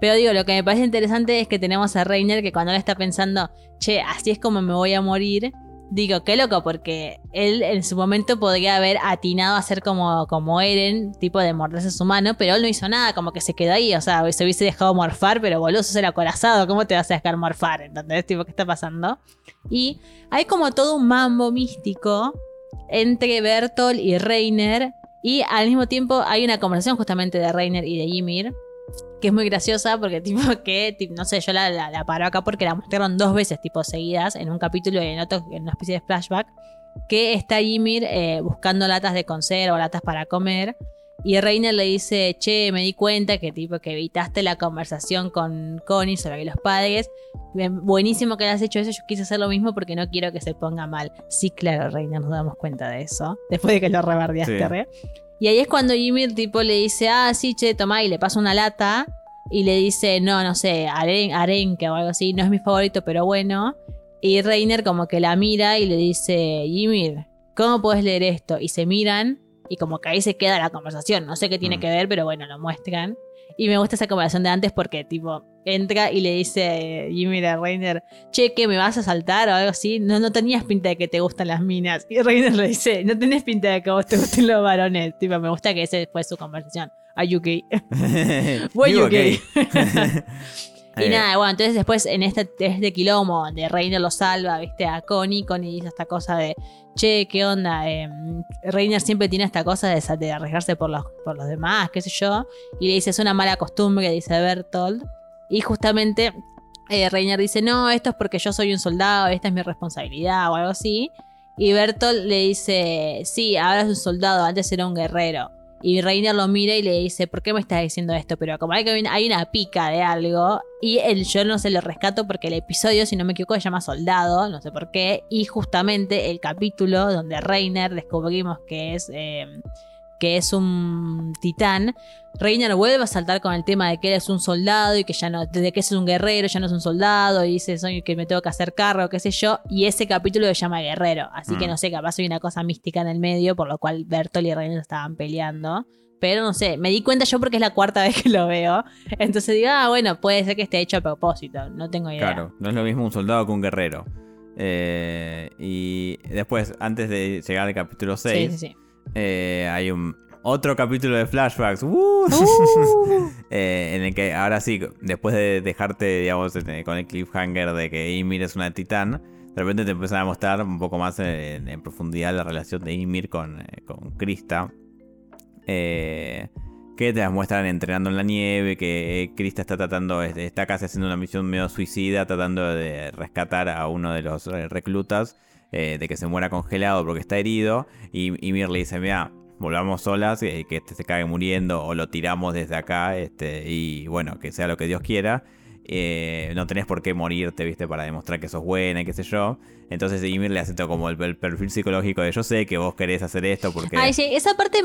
Pero digo, lo que me parece interesante es que tenemos a Reiner que cuando él está pensando, che, así es como me voy a morir, Digo, qué loco, porque él en su momento podría haber atinado a ser como, como Eren, tipo de morderse su mano, pero él no hizo nada, como que se quedó ahí, o sea, se hubiese dejado morfar, pero boludo, sos el acorazado, ¿cómo te vas a dejar morfar? ¿Entendés? Tipo, ¿qué está pasando? Y hay como todo un mambo místico entre Bertolt y Reiner, y al mismo tiempo hay una conversación justamente de Reiner y de Ymir, que es muy graciosa porque tipo que, no sé, yo la, la, paro acá porque la mostraron dos veces tipo seguidas, en un capítulo y en otro, en una especie de flashback, que está Ymir eh, buscando latas de conserva o latas para comer. Y Reiner le dice, che, me di cuenta que tipo que evitaste la conversación con Connie sobre los padres. Buenísimo que hayas hecho eso, yo quise hacer lo mismo porque no quiero que se ponga mal. Sí, claro, Reiner, nos damos cuenta de eso. Después de que lo rebardeaste, y ahí es cuando Ymir tipo le dice, ah, sí, che, toma, y le pasa una lata. Y le dice, no, no sé, aren, arenque o algo así, no es mi favorito, pero bueno. Y Reiner como que la mira y le dice, Ymir, ¿cómo puedes leer esto? Y se miran y como que ahí se queda la conversación. No sé qué tiene mm. que ver, pero bueno, lo muestran. Y me gusta esa conversación de antes porque, tipo, entra y le dice Jimmy a Reiner, che, ¿qué me vas a saltar o algo así? No, no tenías pinta de que te gustan las minas. Y Reiner le dice, no tenés pinta de que a vos te gusten los varones. Tipo, me gusta que ese fue su conversación. Are you gay? Why you gay? Y eh. nada, bueno, entonces después en este, este quilombo donde Reiner lo salva, viste, a Connie, Connie dice esta cosa de, che, ¿qué onda? Eh, Reiner siempre tiene esta cosa de, arriesgarse por los, por los demás, qué sé yo, y le dice, es una mala costumbre, dice Bertolt, y justamente eh, Reiner dice, no, esto es porque yo soy un soldado, esta es mi responsabilidad o algo así, y Bertolt le dice, sí, ahora es un soldado, antes era un guerrero. Y Reiner lo mira y le dice, ¿por qué me estás diciendo esto? Pero como hay, hay una pica de algo, y el, yo no se lo rescato porque el episodio, si no me equivoco, se llama Soldado, no sé por qué, y justamente el capítulo donde Reiner descubrimos que es... Eh, que es un titán, Reiner vuelve a saltar con el tema de que él es un soldado y que ya no, desde que es un guerrero ya no es un soldado y dice soy que me tengo que hacer cargo, qué sé yo, y ese capítulo se llama Guerrero, así que mm. no sé, capaz hay una cosa mística en el medio por lo cual Bertolt y Reiner estaban peleando. Pero no sé, me di cuenta yo porque es la cuarta vez que lo veo. Entonces digo, ah, bueno, puede ser que esté hecho a propósito. No tengo idea. Claro, no es lo mismo un soldado que un guerrero. Eh, y después, antes de llegar al capítulo 6, sí, sí, sí. Eh, hay un otro capítulo de flashbacks. ¡Uh! Uh. Eh, en el que ahora sí, después de dejarte, digamos, este, con el cliffhanger de que Ymir es una titán, de repente te empiezan a mostrar un poco más en, profundidad la relación de Ymir con, eh, con Krista. que te las muestran entrenando en la nieve, que Krista está tratando, está casi haciendo una misión medio suicida, tratando de rescatar a uno de los reclutas eh, de que se muera congelado porque está herido. Y, Mir le dice, mira, volvamos solas, eh, que este se cague muriendo o lo tiramos desde acá. Este, y bueno, que sea lo que Dios quiera. Eh, no tenés por qué morirte, viste, para demostrar que sos buena y qué sé yo. Entonces Ymir le hace todo como el, perfil psicológico de yo sé que vos querés hacer esto porque... Ay, sí, esa parte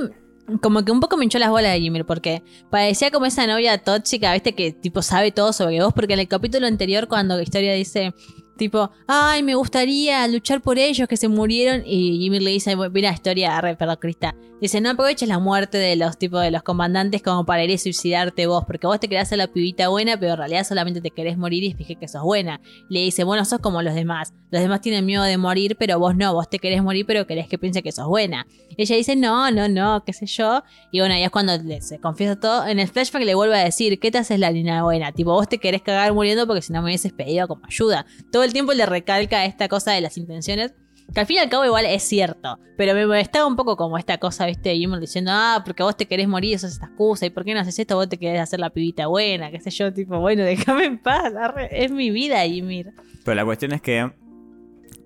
como que un poco me hinchó las bolas de Ymir porque parecía como esa novia tóxica, viste, que tipo sabe todo sobre vos, porque en el capítulo anterior cuando la historia dice, Tipo, ay, me gustaría luchar por ellos que se murieron. Y Jimmy le dice, mira historia, perdón, Crista. Dice, no aproveches la muerte de los tipos de los comandantes como para ir a suicidarte vos, porque vos te querés hacer la pibita buena, pero en realidad solamente te querés morir y fíjate que sos buena. Le dice, bueno, sos como los demás. Los demás tienen miedo de morir, pero vos no, vos te querés morir, pero querés que piense que sos buena. ella dice, no, no, no, qué sé yo. Y bueno, ahí es cuando se confiesa todo. En el flashback le vuelve a decir, ¿qué te haces la línea buena? Tipo, vos te querés cagar muriendo porque si no me hubieses pedido como ayuda. Todo el tiempo le recalca esta cosa de las intenciones. Que al fin y al cabo igual es cierto. Pero me molestaba un poco como esta cosa, viste, de Ymir diciendo, ah, porque vos te querés morir, eso es esta excusa. ¿Y por qué no haces esto? Vos te querés hacer la pibita buena, qué sé yo, tipo, bueno, déjame en paz. es mi vida, Ymir. Pero la cuestión es que,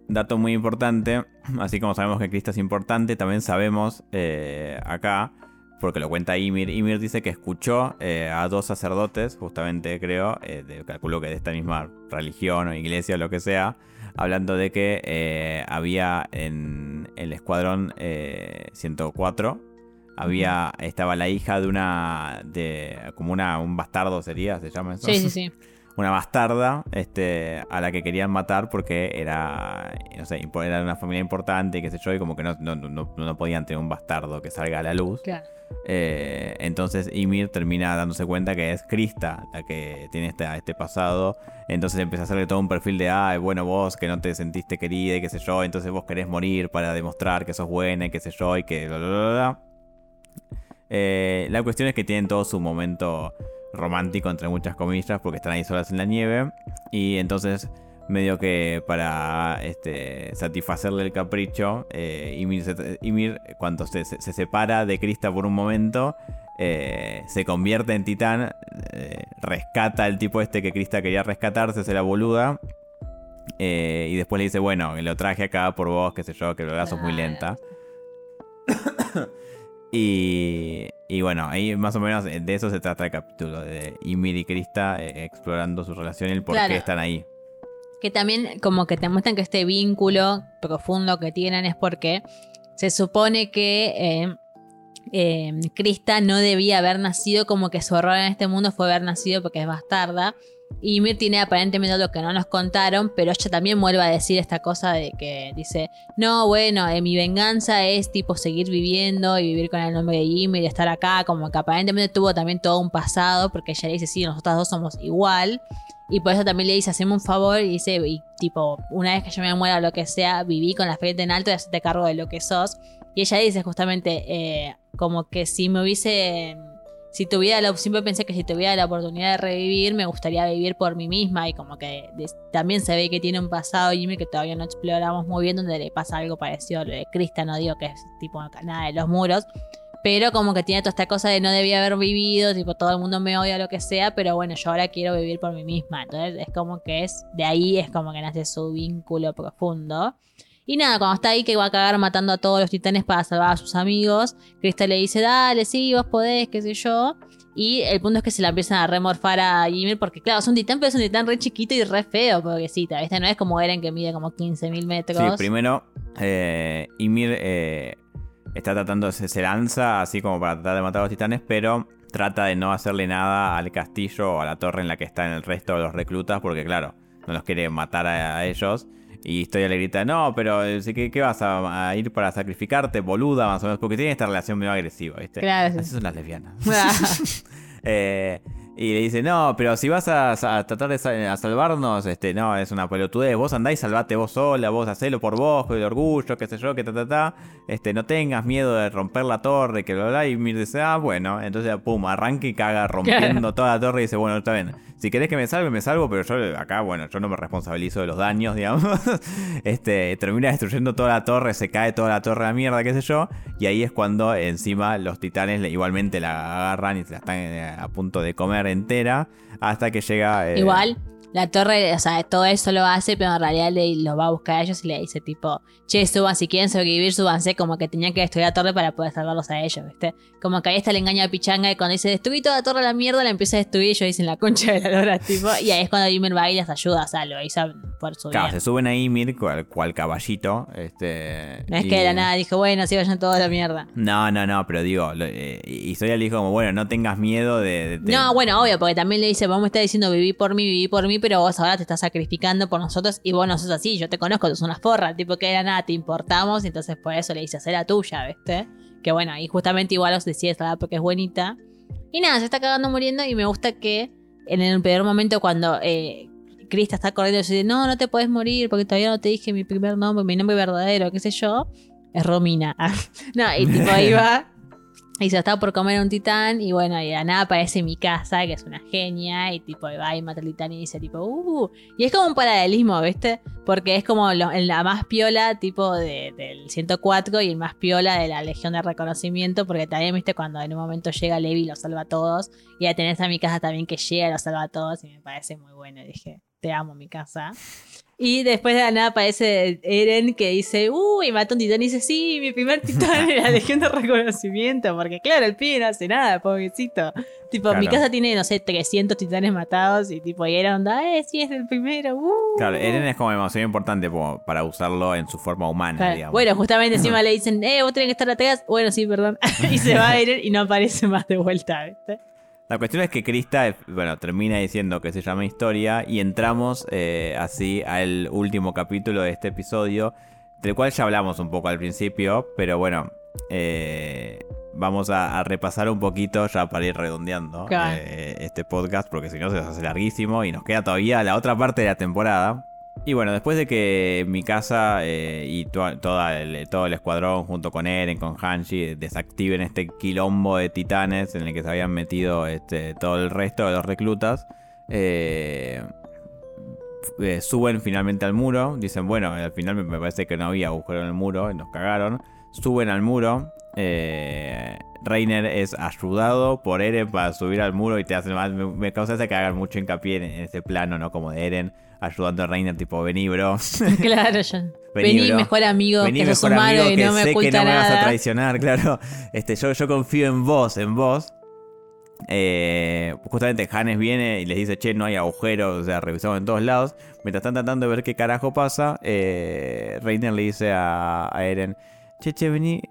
dato muy importante, así como sabemos que Cristo es importante, también sabemos eh, acá, porque lo cuenta Ymir, Ymir dice que escuchó eh, a dos sacerdotes, justamente creo, eh, de, calculo que de esta misma religión o iglesia o lo que sea, hablando de que eh, había en el escuadrón 104 eh, había estaba la hija de una de como una un bastardo sería se llama eso. Sí sí sí una bastarda este, a la que querían matar porque era, no sé, era de una familia importante, qué sé yo, y como que no, no, no, no podían tener un bastardo que salga a la luz. Claro. Eh, entonces Ymir termina dándose cuenta que es Krista la que tiene este, este pasado. Entonces empieza a hacerle todo un perfil de, ah, bueno, vos que no te sentiste querida y qué sé yo, entonces vos querés morir para demostrar que sos buena y qué sé yo y que... Bla, bla, bla, eh, la cuestión es que tienen todo su momento romántico, entre muchas comillas, porque están ahí solas en la nieve. Y entonces medio que para este, satisfacerle el capricho, eh, Ymir, cuando se, separa de Krista por un momento, eh, se convierte en titán, eh, rescata al tipo este que Krista quería rescatarse, se la boluda. y después le dice, bueno, lo traje acá por vos, qué sé yo, que lo hagas muy lenta. y, y bueno, ahí más o menos de eso se trata el capítulo, de Ymir y Krista explorando su relación y el por qué están ahí. Que también como que te muestran que este vínculo profundo que tienen es porque se supone que eh, eh, Krista no debía haber nacido, como que su error en este mundo fue haber nacido porque es bastarda. Y Mir tiene aparentemente lo que no nos contaron, pero ella también vuelve a decir esta cosa de que dice, no, bueno, eh, mi venganza es tipo seguir viviendo y vivir con el nombre de Ymir y estar acá, como que aparentemente tuvo también todo un pasado, porque ella le dice, sí, nosotros dos somos igual. Y por eso también le dice, haceme un favor y dice, tipo, una vez que yo me muera o lo que sea, viví con la frente en alto y hacerte cargo de lo que sos. Y ella dice justamente, eh, como que si me hubiese, si tuviera la, siempre pensé que si tuviera la oportunidad de revivir, me gustaría vivir por mí misma. Y como que también se ve que tiene un pasado Jimmy que todavía no exploramos muy bien, donde le pasa algo parecido a lo de Krista, no digo que es tipo nada de los muros pero como que tiene toda esta cosa de no debía haber vivido, tipo todo el mundo me odia, lo que sea, pero bueno, yo ahora quiero vivir por mí misma. Entonces es como que es, de ahí es como que nace su vínculo profundo. Y nada, cuando está ahí que va a cagar matando a todos los titanes para salvar a sus amigos, Krista le dice, dale, sí, vos podés, qué sé yo. Y el punto es que se la empiezan a remorfar a Ymir porque, claro, es un titán, pero es un titán re chiquito y re feo, pobrecita. Este no es como Eren que mide como 15.000 metros. Sí, primero, eh, Ymir eh, está tratando, se, se lanza así como para tratar de matar a los titanes, pero trata de no hacerle nada al castillo o a la torre en la que están el resto de los reclutas, porque claro, no los quiere matar a, ellos. Y Historia le grita, no, pero eh, ¿qué, qué vas a, ir para sacrificarte, boluda, más o menos? Porque tiene esta relación medio agresiva, ¿viste? Claro. Esas son las lesbianas. eh, y le dice, no, pero si vas a, tratar de salvarnos, este, no, es una pelotudez. Vos andá y salvate vos sola, vos hacelo por vos, con el orgullo, qué sé yo, que ta, ta, ta. Este, no tengas miedo de romper la torre, que lo Y Mir dice, ah, bueno. Entonces, pum, arranca y caga rompiendo toda la torre y dice, bueno, está bien. Si querés que me salve, me salvo, pero yo acá, bueno, yo no me responsabilizo de los daños, digamos. este, termina destruyendo toda la torre, se cae toda la torre a la mierda, qué sé yo. Y ahí es cuando encima los titanes igualmente la agarran y se la están eh, a punto de comer entera hasta que llega... Eh, Igual, la torre, o sea, todo eso lo hace, pero en realidad le, lo va a buscar a ellos y le dice tipo, che, suban, si quieren sobrevivir, súbanse, como que tenían que destruir la torre para poder salvarlos a ellos, ¿viste? Como que ahí está el engaño a Pichanga y cuando dice, destruí toda la torre a la mierda, la empieza a destruir y ellos dicen la concha de la lora, tipo, y ahí es cuando Ymir va y les ayuda, o sea, lo hizo por su Claro, se suben a Ymir cual, cual caballito, este... No es que de la nada dijo, bueno, sí vayan toda la mierda. No, no, no, pero digo, eh, Historia le dijo como, bueno, no tengas miedo de, No, bueno, obvio, porque también le dice, vos me estás diciendo viví por mí, viví por mí, pero vos ahora te estás sacrificando por nosotros y vos no sos así, yo te conozco, tú sos una forra, tipo que era nada, te importamos, entonces por eso le dice, hacer la tuya, ¿viste? Que bueno, y justamente igual os decía esta porque es buenita. Y nada, se está cagando muriendo y me gusta que en el peor momento cuando eh, Krista está corriendo y dice, no, no te puedes morir porque todavía no te dije mi primer nombre, mi nombre verdadero, qué sé yo, es Romina. no, y tipo ahí va y se estaba por comer un titán y bueno, y de nada aparece mi casa, que es una genia, y tipo va y mata al titán y dice tipo, uh, y es como un paralelismo, ¿viste? Porque es como la más piola tipo de, del 104 y el más piola de la Legión de Reconocimiento, porque también, ¿viste? Cuando en un momento llega Levi y lo salva a todos, y ya tenés a mi casa también que llega y lo salva a todos, y me parece muy bueno, y dije, te amo mi casa. Y después de la nada aparece Eren que dice, uy, mató un titán. Y dice, sí, mi primer titán era Legión de Reconocimiento. Porque claro, el pibe no hace nada, pobrecito. Tipo, mi casa tiene, no sé, 300 titanes matados. Y tipo, y Eren onda, eh, sí, es el primero. Uh". Claro, Eren es como demasiado importante para usarlo en su forma humana, digamos. Bueno, justamente encima le dicen, eh, vos tenés que estar atrás. Bueno, sí, perdón. y se va Eren y no aparece más de vuelta, ¿viste? La cuestión es que Krista, bueno, termina diciendo que se llama historia y entramos eh, así al último capítulo de este episodio, del cual ya hablamos un poco al principio, pero bueno, eh, vamos a, a repasar un poquito ya para ir redondeando eh, este podcast, porque si no se nos hace larguísimo y nos queda todavía la otra parte de la temporada. Y bueno, después de que mi casa eh, y el, todo el escuadrón junto con Eren, con Hanshi, desactiven este quilombo de titanes en el que se habían metido este, todo el resto de los reclutas, eh, eh, suben finalmente al muro. Dicen, bueno, al final me- parece que no había agujero en el muro, nos cagaron. Suben al muro. Eh, Reiner es ayudado por Eren para subir al muro y te hacen más. Me, me causa que hagan mucho hincapié en, en ese plano, ¿no? Como de Eren ayudando a Reiner, tipo, vení, bro. claro, yo. Vení, Vení, mejor amigo, Vení, que mejor amigo, y que no me sé que no me vas a traicionar, claro. Este, yo, yo confío en vos, en vos. Eh, justamente Hannes viene y les dice, che, no hay agujeros, o sea, revisamos en todos lados. Mientras están tratando de ver qué carajo pasa, eh, Reiner le dice a, a Eren, che, che, vení,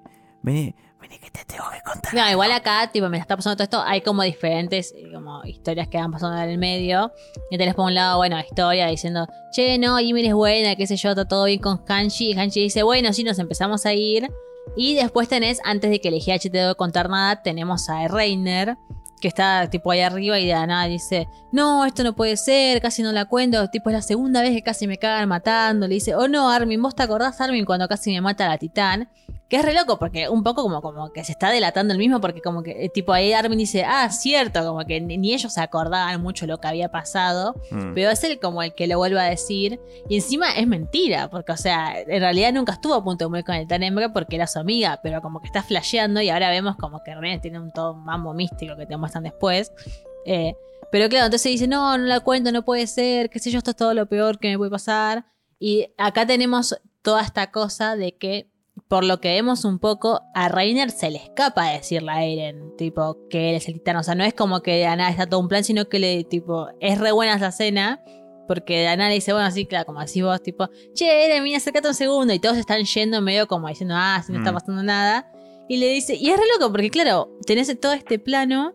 vení, vení que te tengo que contar. No, igual acá, tipo, me está pasando todo esto, hay como diferentes eh, como historias que van pasando en el medio. Y tenés por un lado, bueno, historia diciendo, che, no, Ymir es buena, qué sé yo, está todo bien con Hanshi. Y Hanshi dice, bueno, sí, nos empezamos a ir. Y después tenés, antes de que el GH te debo contar nada, tenemos a Reiner, que está tipo ahí arriba y de la nada dice, no, esto no puede ser, casi no la cuento, tipo es la segunda vez que casi me cagan matando. Le dice, oh no, Armin, ¿vos te acordás, Armin, cuando casi me mata la titán? Que es re loco, porque un poco como, como que se está delatando el mismo, porque como que, eh, tipo, ahí Armin dice, ah, cierto, como que ni, ni ellos se acordaban mucho lo que había pasado, Mm. pero es él como el que lo vuelve a decir, y encima es mentira, porque, o sea, en realidad nunca estuvo a punto de morir con el Tanembre porque era su amiga, pero como que está flasheando, y ahora vemos como que René tiene un todo mambo místico que te muestran después. Eh, pero claro, entonces dice, no, no la cuento, no puede ser, qué sé yo, esto es todo lo peor que me puede pasar. Y acá tenemos toda esta cosa de que, por lo que vemos un poco, a Reiner se le escapa decirle a Eren, tipo, que él es el titán. O sea, no es como que de nada está todo un plan, sino que le, tipo, es re buena esa escena. Porque de nada le dice, bueno, así, claro, como así vos, tipo, che, Eren, mira, acércate un segundo. Y todos están yendo medio como diciendo, ah, si no está Mm. pasando nada. Y le dice, y es re loco, porque claro, tenés todo este plano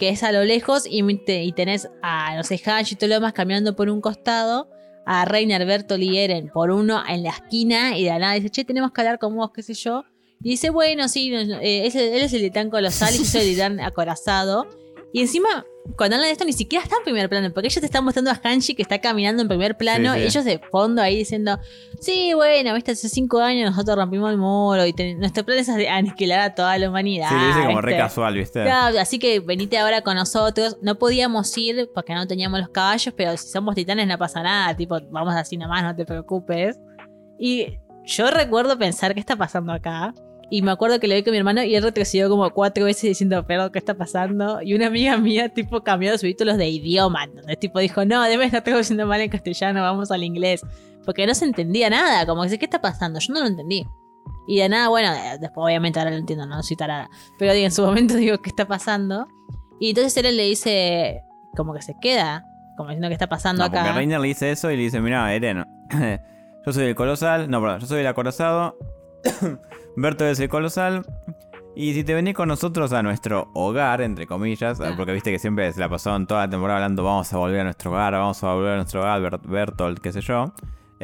que es a lo lejos y, te- y tenés a, no sé, Hanshi y todo lo demás caminando por un costado, a Reiner, y Eren por uno en la esquina y de la nada dice, che, tenemos que hablar con vos, qué sé yo. Y dice, bueno, sí, eh, ese- él es el titán colosal y yo soy el titán acorazado. Y encima, cuando hablan de esto, ni siquiera está en primer plano, porque ellos te están mostrando a Hanshi que está caminando en primer plano, Sí, ellos de fondo ahí diciendo, sí, bueno, viste, hace cinco años nosotros rompimos el muro y ten- nuestro plan es aniquilar a toda la humanidad. Sí, le dice como re casual, ¿viste? Claro, así que venite ahora con nosotros. No podíamos ir porque no teníamos los caballos, pero si somos titanes no pasa nada. Tipo, vamos así nomás, no te preocupes. Y yo recuerdo pensar qué está pasando acá. Y me acuerdo que le vi con mi hermano y él retrocedió como cuatro veces diciendo, perdón, ¿qué está pasando? Y una amiga mía, tipo, cambió sus títulos de idioma. Entonces, tipo, dijo, no, debe estar traduciendo mal en castellano, vamos al inglés. Porque no se entendía nada. Como que, dice, ¿qué está pasando? Yo no lo entendí. Y de nada, bueno, eh, después obviamente ahora lo entiendo, no soy tarada. Pero digo, en su momento digo, ¿qué está pasando? Y entonces él le dice, como que se queda, como diciendo qué está pasando No, porque acá. Reiner le dice eso y le dice, mira, Eren, yo soy el colosal, no, perdón, yo soy el acorazado, Berto es el colosal, y si te venís con nosotros a nuestro hogar, entre comillas, Ah. porque viste que siempre se la pasaron toda la temporada hablando, vamos a volver a nuestro hogar, vamos a volver a nuestro hogar, Bert- Bertolt, qué sé yo.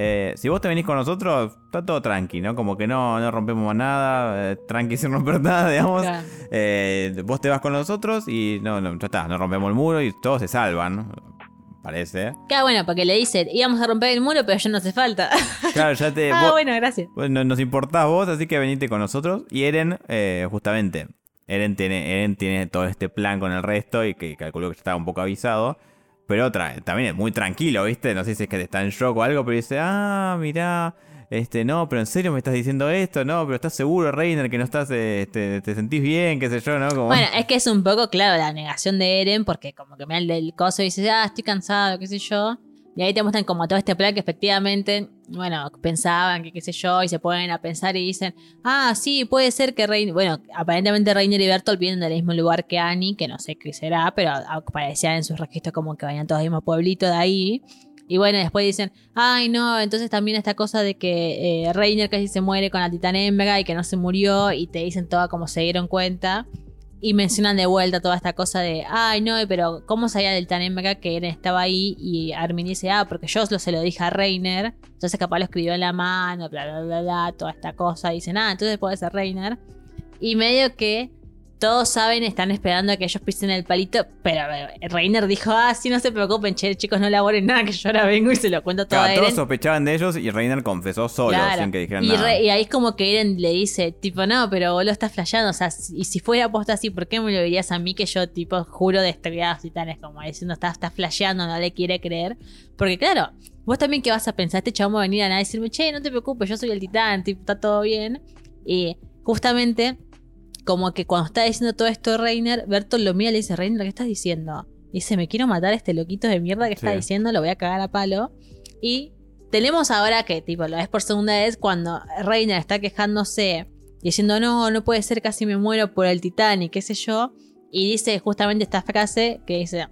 Eh, si vos te venís con nosotros, está todo tranqui, ¿no? Como que no, no rompemos nada, eh, tranqui sin romper nada, digamos. Claro. Eh, vos te vas con nosotros y no, no, ya está, no rompemos el muro y todos se salvan, parece. Claro, bueno, porque le dice, íbamos a romper el muro, pero ya no hace falta. Claro, ya te. ah, vos- bueno, gracias. Bueno, nos importás vos, así que venite con nosotros. Y Eren, eh, justamente, Eren tiene, Eren tiene todo este plan con el resto y que calculó que ya estaba un poco avisado. Pero otra, también es muy tranquilo, ¿viste? No sé si es que está en shock o algo, pero dice, ah, mirá, este, no, pero en serio me estás diciendo esto, no, pero estás seguro, Reiner, que no estás, este, te sentís bien, qué sé yo, ¿no? Como... Bueno, es que es un poco, claro, la negación de Eren, porque como que me da el coso y dice, ah, estoy cansado, qué sé yo. Y ahí te muestran como todo este plan que efectivamente, bueno, pensaban que qué sé yo, y se ponen a pensar y dicen, ah, sí, puede ser que Reiner, bueno, aparentemente Reiner y Bertolt vienen del mismo lugar que Annie, que no sé qué será, pero aparecían en sus registros como que venían todos del mismo pueblito de ahí. Y bueno, después dicen, ay no, entonces también esta cosa de que eh, Reiner casi se muere con la titán hembra y que no se murió, y te dicen todo como se dieron cuenta. Y mencionan de vuelta toda esta cosa de, ay, no, pero ¿cómo sabía del Tanemka que Eren estaba ahí? Y Armin dice, ah, porque yo se lo dije a Reiner. Entonces capaz lo escribió en la mano, bla, bla, bla, bla, toda esta cosa. Y dicen, ah, entonces puede ser Reiner. Y medio que todos saben, están esperando a que ellos pisen el palito, pero Reiner dijo, ah, sí, no se preocupen, che, chicos, no elaboren nada, que yo ahora vengo y se lo cuento todo a Eren. Todos sospechaban de ellos y Reiner confesó solo, sin que dijeran y nada. y ahí es como que Eren le dice, tipo, no, pero vos lo estás flasheando, o sea, y si fuera aposta así, ¿por qué me lo dirías a mí que yo, tipo, juro de estrellas y tal? Es como diciendo, estás, estás flasheando, no le quiere creer. Porque claro, vos también que vas a pensar, este chabón va a venir a nada y decirme, che, no te preocupes, yo soy el titán, tipo, está todo bien. Y justamente como que cuando está diciendo todo esto Reiner, Bertolt lo mira y le dice, Reiner, ¿qué estás diciendo? Dice, me quiero matar a este loquito de mierda que está diciendo, lo voy a cagar a palo. Y tenemos ahora que, tipo, lo ves por segunda vez cuando Reiner está quejándose, diciendo, no, no puede ser, casi me muero por el titán y qué sé yo. Y dice justamente esta frase que dice,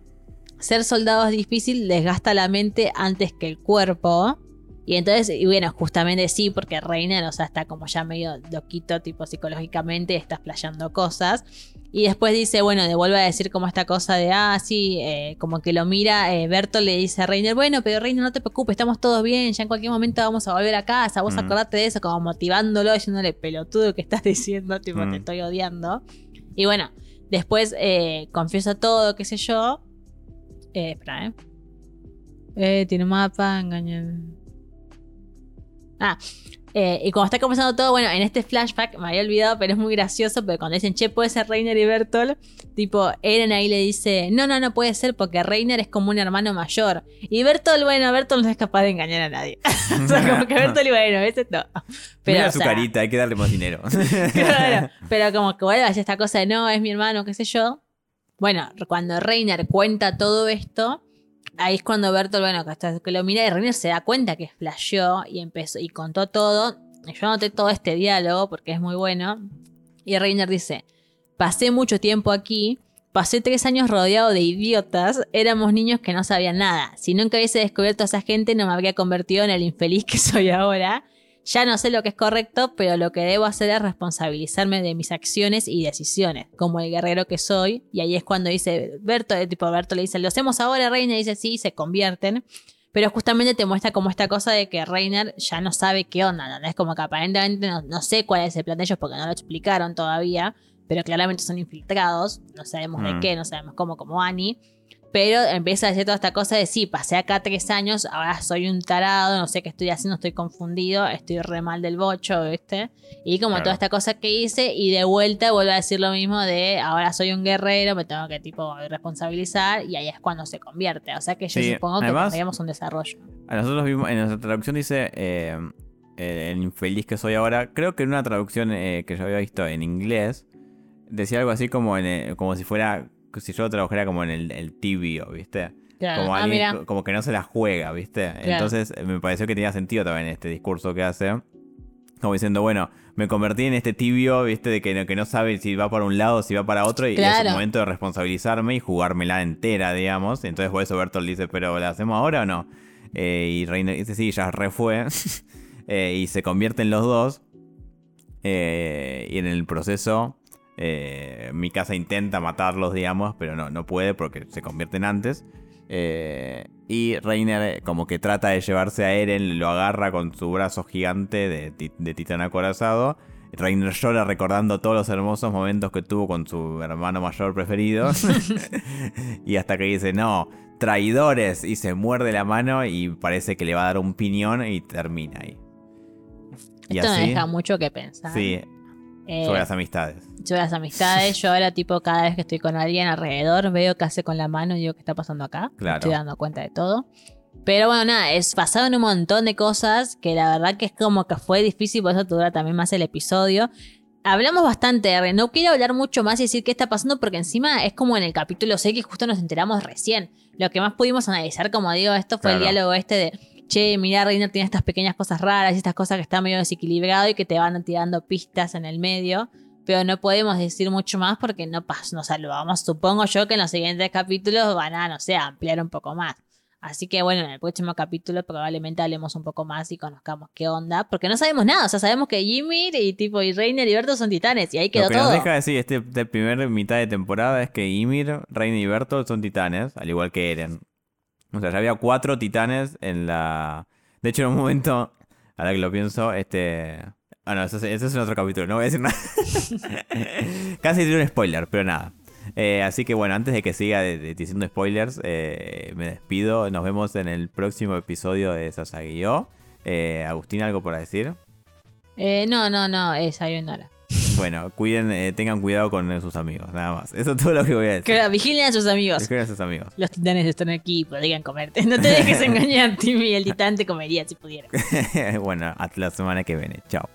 ser soldado es difícil, desgasta la mente antes que el cuerpo. Y entonces, y bueno, justamente sí, porque Reiner, o sea, está como ya medio loquito, tipo psicológicamente, está playando cosas. Y después dice, bueno, devuelve a decir como esta cosa de, ah, sí, eh, como que lo mira, eh, Berto le dice a Reiner, bueno, pero Reiner, no te preocupes, estamos todos bien, ya en cualquier momento vamos a volver a casa, vos acordate de eso, como motivándolo, diciéndole, pelotudo que estás diciendo, tipo, te estoy odiando. Y bueno, después eh, confiesa todo, qué sé yo. Eh, espera, eh. Eh, tiene mapa, engañar. Ah, eh, y cuando está comenzando todo, bueno, en este flashback me había olvidado, pero es muy gracioso, porque cuando dicen, che, puede ser Reiner y Bertolt, tipo, Eren ahí le dice, no, no, no puede ser, porque Reiner es como un hermano mayor. Y Bertolt, bueno, Bertolt no es capaz de engañar a nadie. o sea, como que Bertolt, bueno, ese no. Pero, Mira su carita, hay que darle más dinero. claro, pero como que bueno, hace esta cosa de, no, es mi hermano, qué sé yo. Bueno, cuando Reiner cuenta todo esto, ahí es cuando Bertolt, bueno, que, lo mira y Reiner se da cuenta que flasheó y empezó y contó todo. Yo anoté todo este diálogo porque es muy bueno. Y Reiner dice: Pasé mucho tiempo aquí, pasé tres años rodeado de idiotas, éramos niños que no sabían nada. Si nunca hubiese descubierto a esa gente, no me habría convertido en el infeliz que soy ahora. Ya no sé lo que es correcto, pero lo que debo hacer es responsabilizarme de mis acciones y decisiones, como el guerrero que soy. Y ahí es cuando dice, Berto, tipo Berto le dice, lo hacemos ahora, Reina, y dice, sí, se convierten. Pero justamente te muestra como esta cosa de que Reiner ya no sabe qué onda, ¿no? Es como que aparentemente no, sé cuál es el plan de ellos porque no lo explicaron todavía, pero claramente son infiltrados, no sabemos de mm. qué, no sabemos cómo, como Annie. Pero empieza a decir toda esta cosa de sí, pasé acá tres años, ahora soy un tarado, no sé qué estoy haciendo, estoy confundido, estoy re mal del bocho, ¿viste? Y como toda esta cosa que hice, y de vuelta vuelve a decir lo mismo de ahora soy un guerrero, me tengo que tipo responsabilizar, y ahí es cuando se convierte. O sea que yo supongo que tendríamos un desarrollo. A nosotros vimos, en nuestra traducción dice eh, el infeliz que soy ahora. Creo que en una traducción eh, que yo había visto en inglés, decía algo así como, en, como si fuera si yo lo trabajara como en el, tibio, ¿viste? Como, ah, como que no se la juega, ¿viste? Entonces eh, me pareció que tenía sentido también este discurso que hace. Como diciendo, bueno, me convertí en este tibio, ¿viste? De que no, que no sabe si va para un lado si va para otro. Y es el momento de responsabilizarme y jugármela entera, digamos. Entonces por eso Bertolt dice, ¿pero la hacemos ahora o no? Eh, y Reiner dice, sí, ya refue. eh, y se convierten los dos. Eh, y en el proceso eh, mi casa intenta matarlos, digamos, pero no, no puede porque se convierten antes. Eh, y Reiner eh, como que trata de llevarse a Eren, lo agarra con su brazo gigante de, de titán acorazado. Reiner llora recordando todos los hermosos momentos que tuvo con su hermano mayor preferido. y hasta que dice, no, traidores. Y se muerde la mano y parece que le va a dar un piñón y termina ahí. Esto deja mucho que pensar. Sí, sobre las amistades yo las amistades, yo ahora tipo cada vez que estoy con alguien alrededor veo qué hace con la mano y digo qué está pasando acá. Claro. estoy dando cuenta de todo. Pero bueno, nada, es pasado en un montón de cosas que la verdad que es como que fue difícil, por eso dura también más el episodio. Hablamos bastante No quiero hablar mucho más y decir qué está pasando porque encima es como en el capítulo 6 que justo nos enteramos recién. Lo que más pudimos analizar, como digo, esto fue el diálogo este de, che, mira, Reiner tiene estas pequeñas cosas raras y estas cosas que están medio desequilibrado y que te van tirando pistas en el medio pero no podemos decir mucho más porque no pasa, nos saludamos. Supongo yo que en los siguientes capítulos van a, no sé, ampliar un poco más. Así que bueno, en el próximo capítulo probablemente hablemos un poco más y conozcamos qué onda, porque no sabemos nada, o sea, sabemos que Jimmy y tipo y Reiner y Berto son titanes y ahí quedó Lo que todo. nos deja decir este, este primer mitad de temporada es que Ymir, Reina y Bertolt son titanes, al igual que Eren. O sea, ya había cuatro titanes en la... De hecho, en un momento, ahora que lo pienso, este... Ah, ese, es- en otro capítulo, no voy a decir nada. Casi tiré un spoiler, pero nada. Eh, así que bueno, antes de que siga diciendo spoilers, eh, me despido. Nos vemos en el próximo episodio de Sasagio. Eh, Agustín, ¿algo por decir? No, no, no, es Sayonara. Bueno, cuiden, eh, tengan cuidado con sus amigos, nada más. Eso es todo lo que voy a decir. Vigilen a sus amigos. Cuiden a sus amigos. Los titanes están aquí, podrían comerte. No te dejes engañar, Timmy. El titán te comería si pudiera. bueno, hasta la semana que viene. Chao.